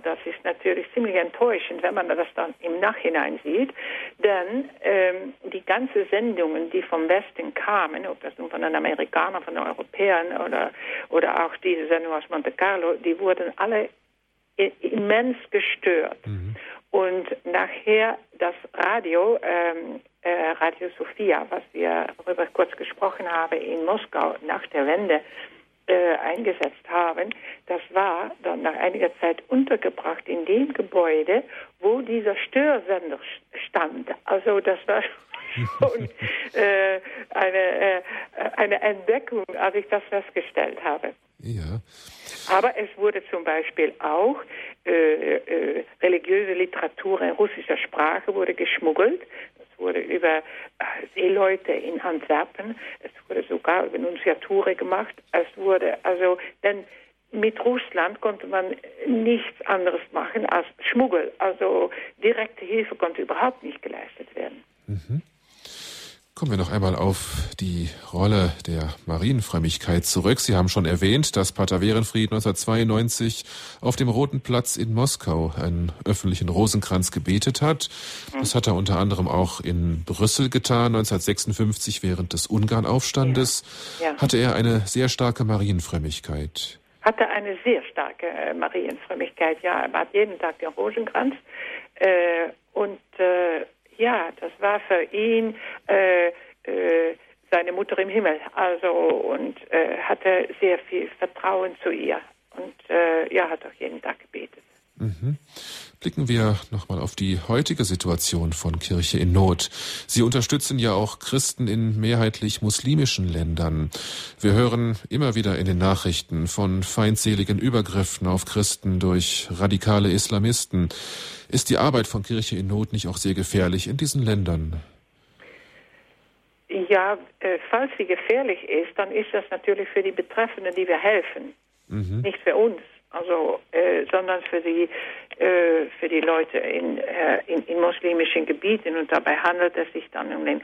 das ist natürlich ziemlich enttäuschend, wenn man das dann im Nachhinein sieht. Denn ähm, die ganzen Sendungen, die vom Westen kamen, ob das nun von den Amerikanern, von den Europäern oder, oder auch diese Sendung aus Monte Carlo, die wurden alle immens gestört. Mhm. Und nachher das Radio, ähm, äh, Radio Sofia, was wir darüber kurz gesprochen haben in Moskau nach der Wende äh, eingesetzt haben, das war dann nach einiger Zeit untergebracht in dem Gebäude, wo dieser Störsender stand. Also das war [laughs] schon äh, eine, äh, eine Entdeckung, als ich das festgestellt habe. Ja. Aber es wurde zum Beispiel auch äh, äh, religiöse Literatur in russischer Sprache wurde geschmuggelt. Das wurde über äh, Seeleute in Antwerpen. Es wurde sogar über Nunziature gemacht. Es wurde also, denn mit Russland konnte man nichts anderes machen als Schmuggel. Also direkte Hilfe konnte überhaupt nicht geleistet werden. Mhm. Kommen wir noch einmal auf die Rolle der Marienfrömmigkeit zurück. Sie haben schon erwähnt, dass Pater Werenfried 1992 auf dem Roten Platz in Moskau einen öffentlichen Rosenkranz gebetet hat. Das hat er unter anderem auch in Brüssel getan. 1956 während des Ungarnaufstandes ja. Ja. hatte er eine sehr starke Marienfrömmigkeit. Hatte eine sehr starke äh, Marienfrömmigkeit, ja. Er hat jeden Tag den Rosenkranz äh, und äh, ja, das war für ihn äh, äh, seine Mutter im Himmel. Also und äh, hatte sehr viel Vertrauen zu ihr und äh, ja, hat auch jeden Tag gebetet. Mhm. Blicken wir nochmal auf die heutige Situation von Kirche in Not. Sie unterstützen ja auch Christen in mehrheitlich muslimischen Ländern. Wir hören immer wieder in den Nachrichten von feindseligen Übergriffen auf Christen durch radikale Islamisten. Ist die Arbeit von Kirche in Not nicht auch sehr gefährlich in diesen Ländern? Ja, äh, falls sie gefährlich ist, dann ist das natürlich für die Betreffenden, die wir helfen, mhm. nicht für uns also äh, sondern für die äh, für die Leute in, äh, in, in muslimischen Gebieten und dabei handelt es sich dann um den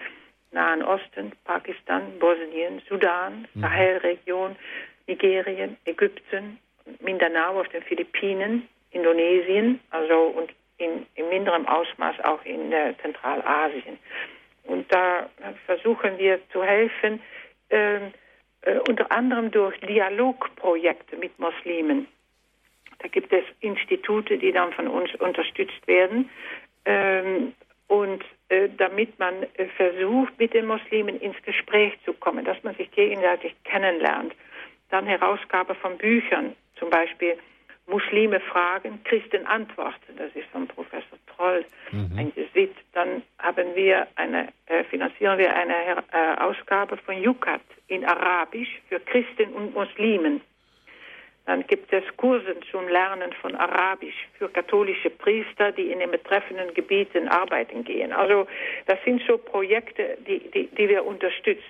Nahen Osten, Pakistan, Bosnien, Sudan, mhm. Sahelregion, Nigerien, Ägypten, Mindanao auf den Philippinen, Indonesien, also und in, in minderem Ausmaß auch in äh, Zentralasien. Und da versuchen wir zu helfen, ähm, äh, unter anderem durch Dialogprojekte mit Muslimen. Da gibt es Institute, die dann von uns unterstützt werden. Ähm, und äh, damit man äh, versucht, mit den Muslimen ins Gespräch zu kommen, dass man sich gegenseitig kennenlernt. Dann Herausgabe von Büchern, zum Beispiel Muslime fragen, Christen antworten. Das ist von Professor Troll, mhm. ein Jesuit. Dann haben wir eine, äh, finanzieren wir eine äh, Ausgabe von Yucat in Arabisch für Christen und Muslimen. Dann gibt es Kurse zum Lernen von Arabisch für katholische Priester, die in den betreffenden Gebieten arbeiten gehen. Also das sind so Projekte, die, die, die wir unterstützen.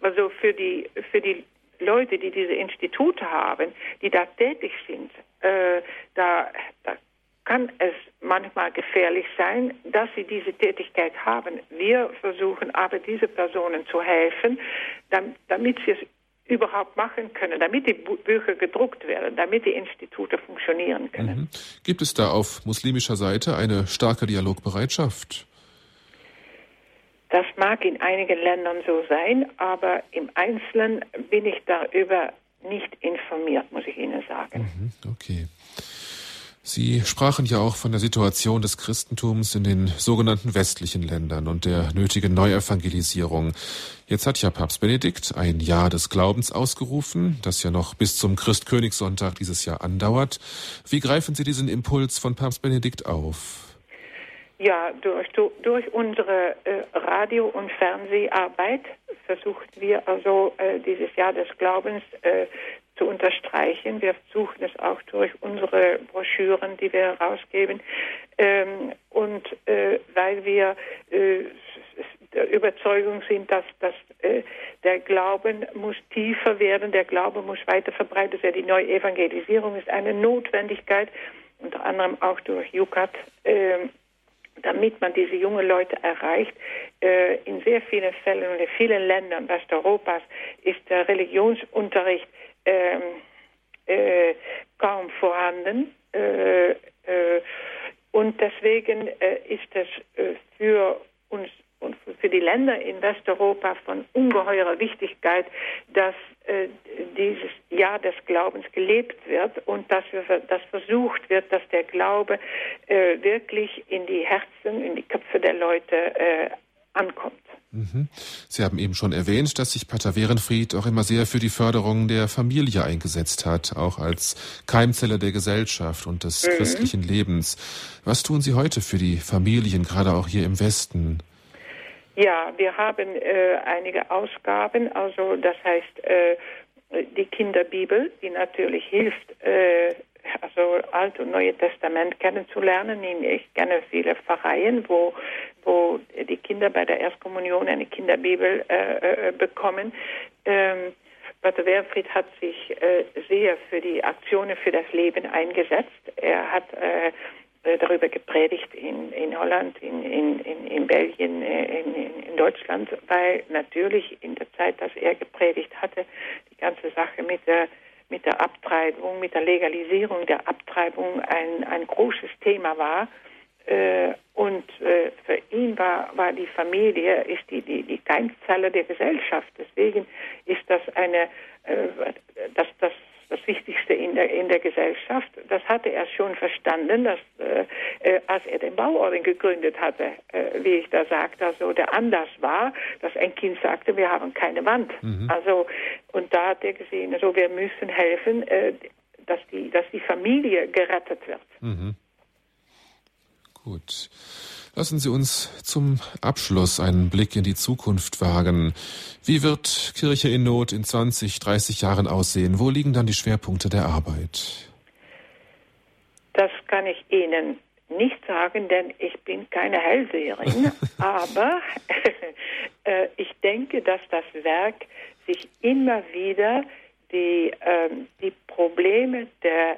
Also für die, für die Leute, die diese Institute haben, die da tätig sind, äh, da, da kann es manchmal gefährlich sein, dass sie diese Tätigkeit haben. Wir versuchen aber, diese Personen zu helfen, damit sie es überhaupt machen können, damit die Bücher gedruckt werden, damit die Institute funktionieren können. Mhm. Gibt es da auf muslimischer Seite eine starke Dialogbereitschaft? Das mag in einigen Ländern so sein, aber im Einzelnen bin ich darüber nicht informiert, muss ich Ihnen sagen. Mhm, okay. Sie sprachen ja auch von der Situation des Christentums in den sogenannten westlichen Ländern und der nötigen Neuevangelisierung. Jetzt hat ja Papst Benedikt ein Jahr des Glaubens ausgerufen, das ja noch bis zum Christkönigssonntag dieses Jahr andauert. Wie greifen Sie diesen Impuls von Papst Benedikt auf? Ja, durch, durch unsere äh, Radio- und Fernseharbeit versuchen wir also äh, dieses Jahr des Glaubens äh, zu unterstreichen. Wir versuchen es auch durch unsere Broschüren, die wir herausgeben. Ähm, und äh, weil wir äh, der Überzeugung sind, dass, dass äh, der Glauben muss tiefer werden, der Glaube muss weiter verbreitet werden. Die Neuevangelisierung ist eine Notwendigkeit, unter anderem auch durch Jukat. Ähm, damit man diese jungen Leute erreicht. Äh, in sehr vielen Fällen und in vielen Ländern Westeuropas ist der Religionsunterricht äh, kaum vorhanden. Äh, äh, und deswegen ist es für uns und für die Länder in Westeuropa von ungeheurer Wichtigkeit, dass dieses Jahr des Glaubens gelebt wird und dass, wir, dass versucht wird, dass der Glaube wirklich in die Herzen, in die Köpfe der Leute ankommt. Mhm. Sie haben eben schon erwähnt, dass sich Pater Werenfried auch immer sehr für die Förderung der Familie eingesetzt hat, auch als Keimzelle der Gesellschaft und des mhm. christlichen Lebens. Was tun Sie heute für die Familien, gerade auch hier im Westen? Ja, wir haben äh, einige Ausgaben, also das heißt äh, die Kinderbibel, die natürlich hilft, äh, also Alt und Neue Testament kennenzulernen. Ich kenne viele Pfarreien, wo, wo die Kinder bei der Erstkommunion eine Kinderbibel äh, äh, bekommen. Ähm, Pater Werfried hat sich äh, sehr für die Aktionen für das Leben eingesetzt. Er hat äh, äh darüber gepredigt in, in Holland, in, in, in, Belgien, äh, in, in, Deutschland, weil natürlich in der Zeit, dass er gepredigt hatte, die ganze Sache mit der mit der Abtreibung, mit der Legalisierung der Abtreibung ein, ein großes Thema war. Äh, und äh, für ihn war, war die Familie ist die, die, die Keimzelle der Gesellschaft. Deswegen ist das eine, äh, das, das das Wichtigste in der, in der Gesellschaft. Das hatte er schon verstanden, dass, äh, äh, als er den Bauorden gegründet hatte, äh, wie ich da sagte, also der Anlass war, dass ein Kind sagte, wir haben keine Wand. Mhm. Also, und da hat er gesehen, also wir müssen helfen, äh, dass, die, dass die Familie gerettet wird. Mhm. Gut. Lassen Sie uns zum Abschluss einen Blick in die Zukunft wagen. Wie wird Kirche in Not in 20, 30 Jahren aussehen? Wo liegen dann die Schwerpunkte der Arbeit? Das kann ich Ihnen nicht sagen, denn ich bin keine Hellseherin. [laughs] aber [laughs] äh, ich denke, dass das Werk sich immer wieder die, äh, die Probleme der,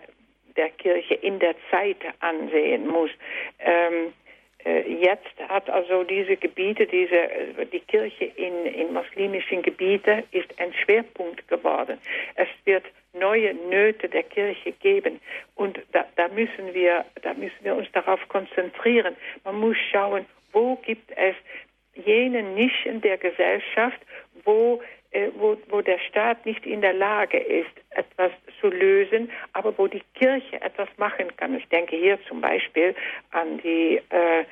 der Kirche in der Zeit ansehen muss. Ähm, äh, jetzt hat also diese Gebiete, diese, äh, die Kirche in, in muslimischen Gebieten ist ein Schwerpunkt geworden. Es wird neue Nöte der Kirche geben und da, da müssen wir, da müssen wir uns darauf konzentrieren. Man muss schauen, wo gibt es jene Nischen der Gesellschaft, wo äh, wo, wo der Staat nicht in der Lage ist, etwas zu lösen, aber wo die Kirche etwas machen kann. Ich denke hier zum Beispiel an die, äh,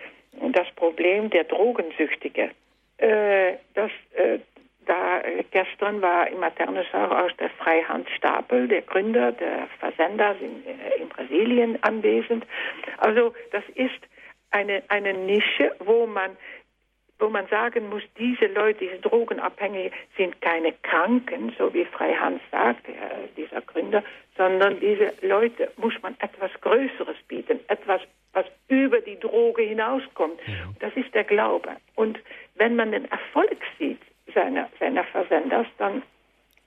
das Problem der Drogensüchtige. Äh, das, äh, da äh, gestern war im Maternushaus aus der Freihand Stapel, der Gründer der Versender in, äh, in Brasilien anwesend. Also das ist eine, eine Nische, wo man wo man sagen muss, diese Leute, diese Drogenabhängigen sind keine Kranken, so wie Freihans sagt, dieser Gründer, sondern diese Leute muss man etwas Größeres bieten, etwas, was über die Droge hinauskommt. Das ist der Glaube. Und wenn man den Erfolg sieht seiner, seiner Versenders, dann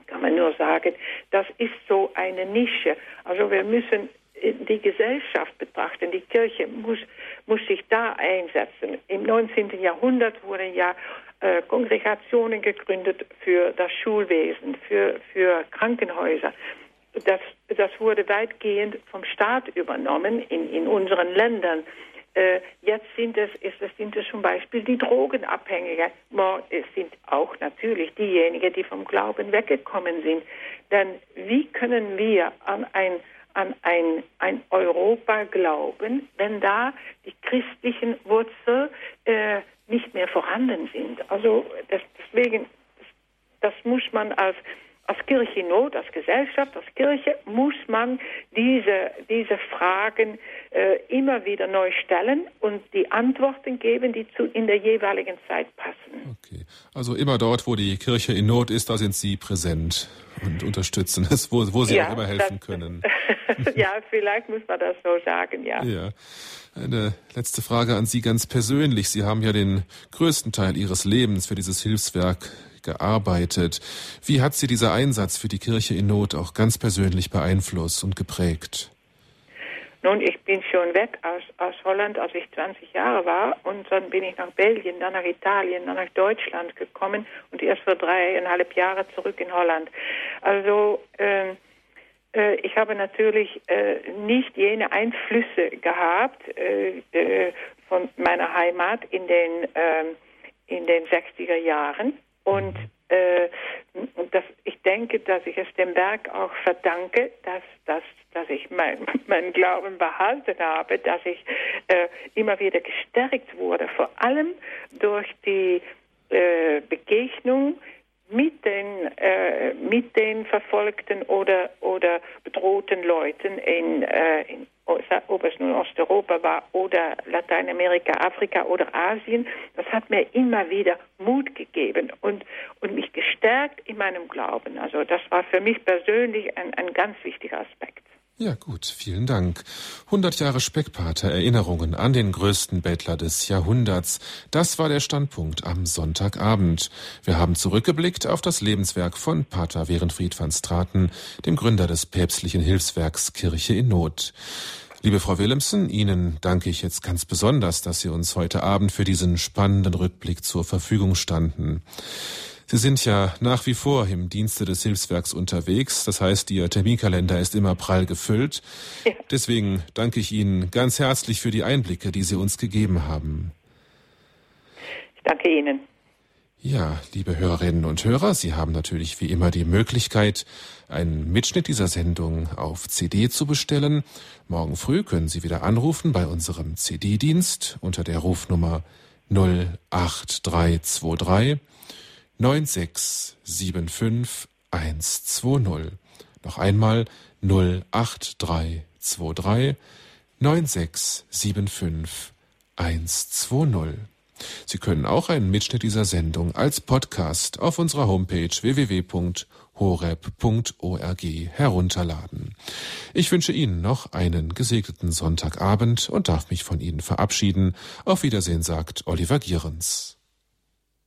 kann man nur sagen, das ist so eine Nische. Also wir müssen die Gesellschaft betrachten. Die Kirche muss, muss sich da einsetzen. Im 19. Jahrhundert wurden ja äh, Kongregationen gegründet für das Schulwesen, für, für Krankenhäuser. Das, das wurde weitgehend vom Staat übernommen in, in unseren Ländern. Äh, jetzt sind es, ist es, sind es zum Beispiel die Drogenabhängigen. Es sind auch natürlich diejenigen, die vom Glauben weggekommen sind. Denn wie können wir an ein an ein, ein Europa glauben, wenn da die christlichen Wurzeln äh, nicht mehr vorhanden sind. Also das, deswegen, das, das muss man als als Kirche in Not, als Gesellschaft, als Kirche muss man diese, diese Fragen äh, immer wieder neu stellen und die Antworten geben, die zu, in der jeweiligen Zeit passen. Okay, also immer dort, wo die Kirche in Not ist, da sind Sie präsent und unterstützen es, wo, wo Sie ja, auch immer helfen das, können. [laughs] ja, vielleicht muss man das so sagen, ja. Ja. Eine letzte Frage an Sie ganz persönlich. Sie haben ja den größten Teil Ihres Lebens für dieses Hilfswerk gearbeitet. Wie hat Sie dieser Einsatz für die Kirche in Not auch ganz persönlich beeinflusst und geprägt? Nun, ich bin schon weg aus, aus Holland, als ich 20 Jahre war. Und dann bin ich nach Belgien, dann nach Italien, dann nach Deutschland gekommen und erst für dreieinhalb Jahre zurück in Holland. Also, äh, äh, ich habe natürlich äh, nicht jene Einflüsse gehabt äh, äh, von meiner Heimat in den, ähm, in den 60er Jahren. Und äh, das, ich denke, dass ich es dem Berg auch verdanke, dass, dass, dass ich [laughs] meinen mein Glauben behalten habe, dass ich äh, immer wieder gestärkt wurde, vor allem durch die äh, Begegnung mit den, äh, mit den verfolgten oder, oder bedrohten Leuten in, äh, in ob es nun Osteuropa war oder Lateinamerika, Afrika oder Asien, das hat mir immer wieder Mut gegeben und, und mich gestärkt in meinem Glauben. Also das war für mich persönlich ein, ein ganz wichtiger Aspekt. Ja gut, vielen Dank. 100 Jahre Speckpater Erinnerungen an den größten Bettler des Jahrhunderts. Das war der Standpunkt am Sonntagabend. Wir haben zurückgeblickt auf das Lebenswerk von Pater Werenfried van Straten, dem Gründer des päpstlichen Hilfswerks Kirche in Not. Liebe Frau Willemsen, Ihnen danke ich jetzt ganz besonders, dass Sie uns heute Abend für diesen spannenden Rückblick zur Verfügung standen. Sie sind ja nach wie vor im Dienste des Hilfswerks unterwegs. Das heißt, Ihr Terminkalender ist immer prall gefüllt. Ja. Deswegen danke ich Ihnen ganz herzlich für die Einblicke, die Sie uns gegeben haben. Ich danke Ihnen. Ja, liebe Hörerinnen und Hörer, Sie haben natürlich wie immer die Möglichkeit, einen Mitschnitt dieser Sendung auf CD zu bestellen. Morgen früh können Sie wieder anrufen bei unserem CD-Dienst unter der Rufnummer 08323 9675120. Noch einmal 08323 9675120. Sie können auch einen Mitschnitt dieser Sendung als Podcast auf unserer Homepage www.horeb.org herunterladen. Ich wünsche Ihnen noch einen gesegneten Sonntagabend und darf mich von Ihnen verabschieden. Auf Wiedersehen sagt Oliver Gierens.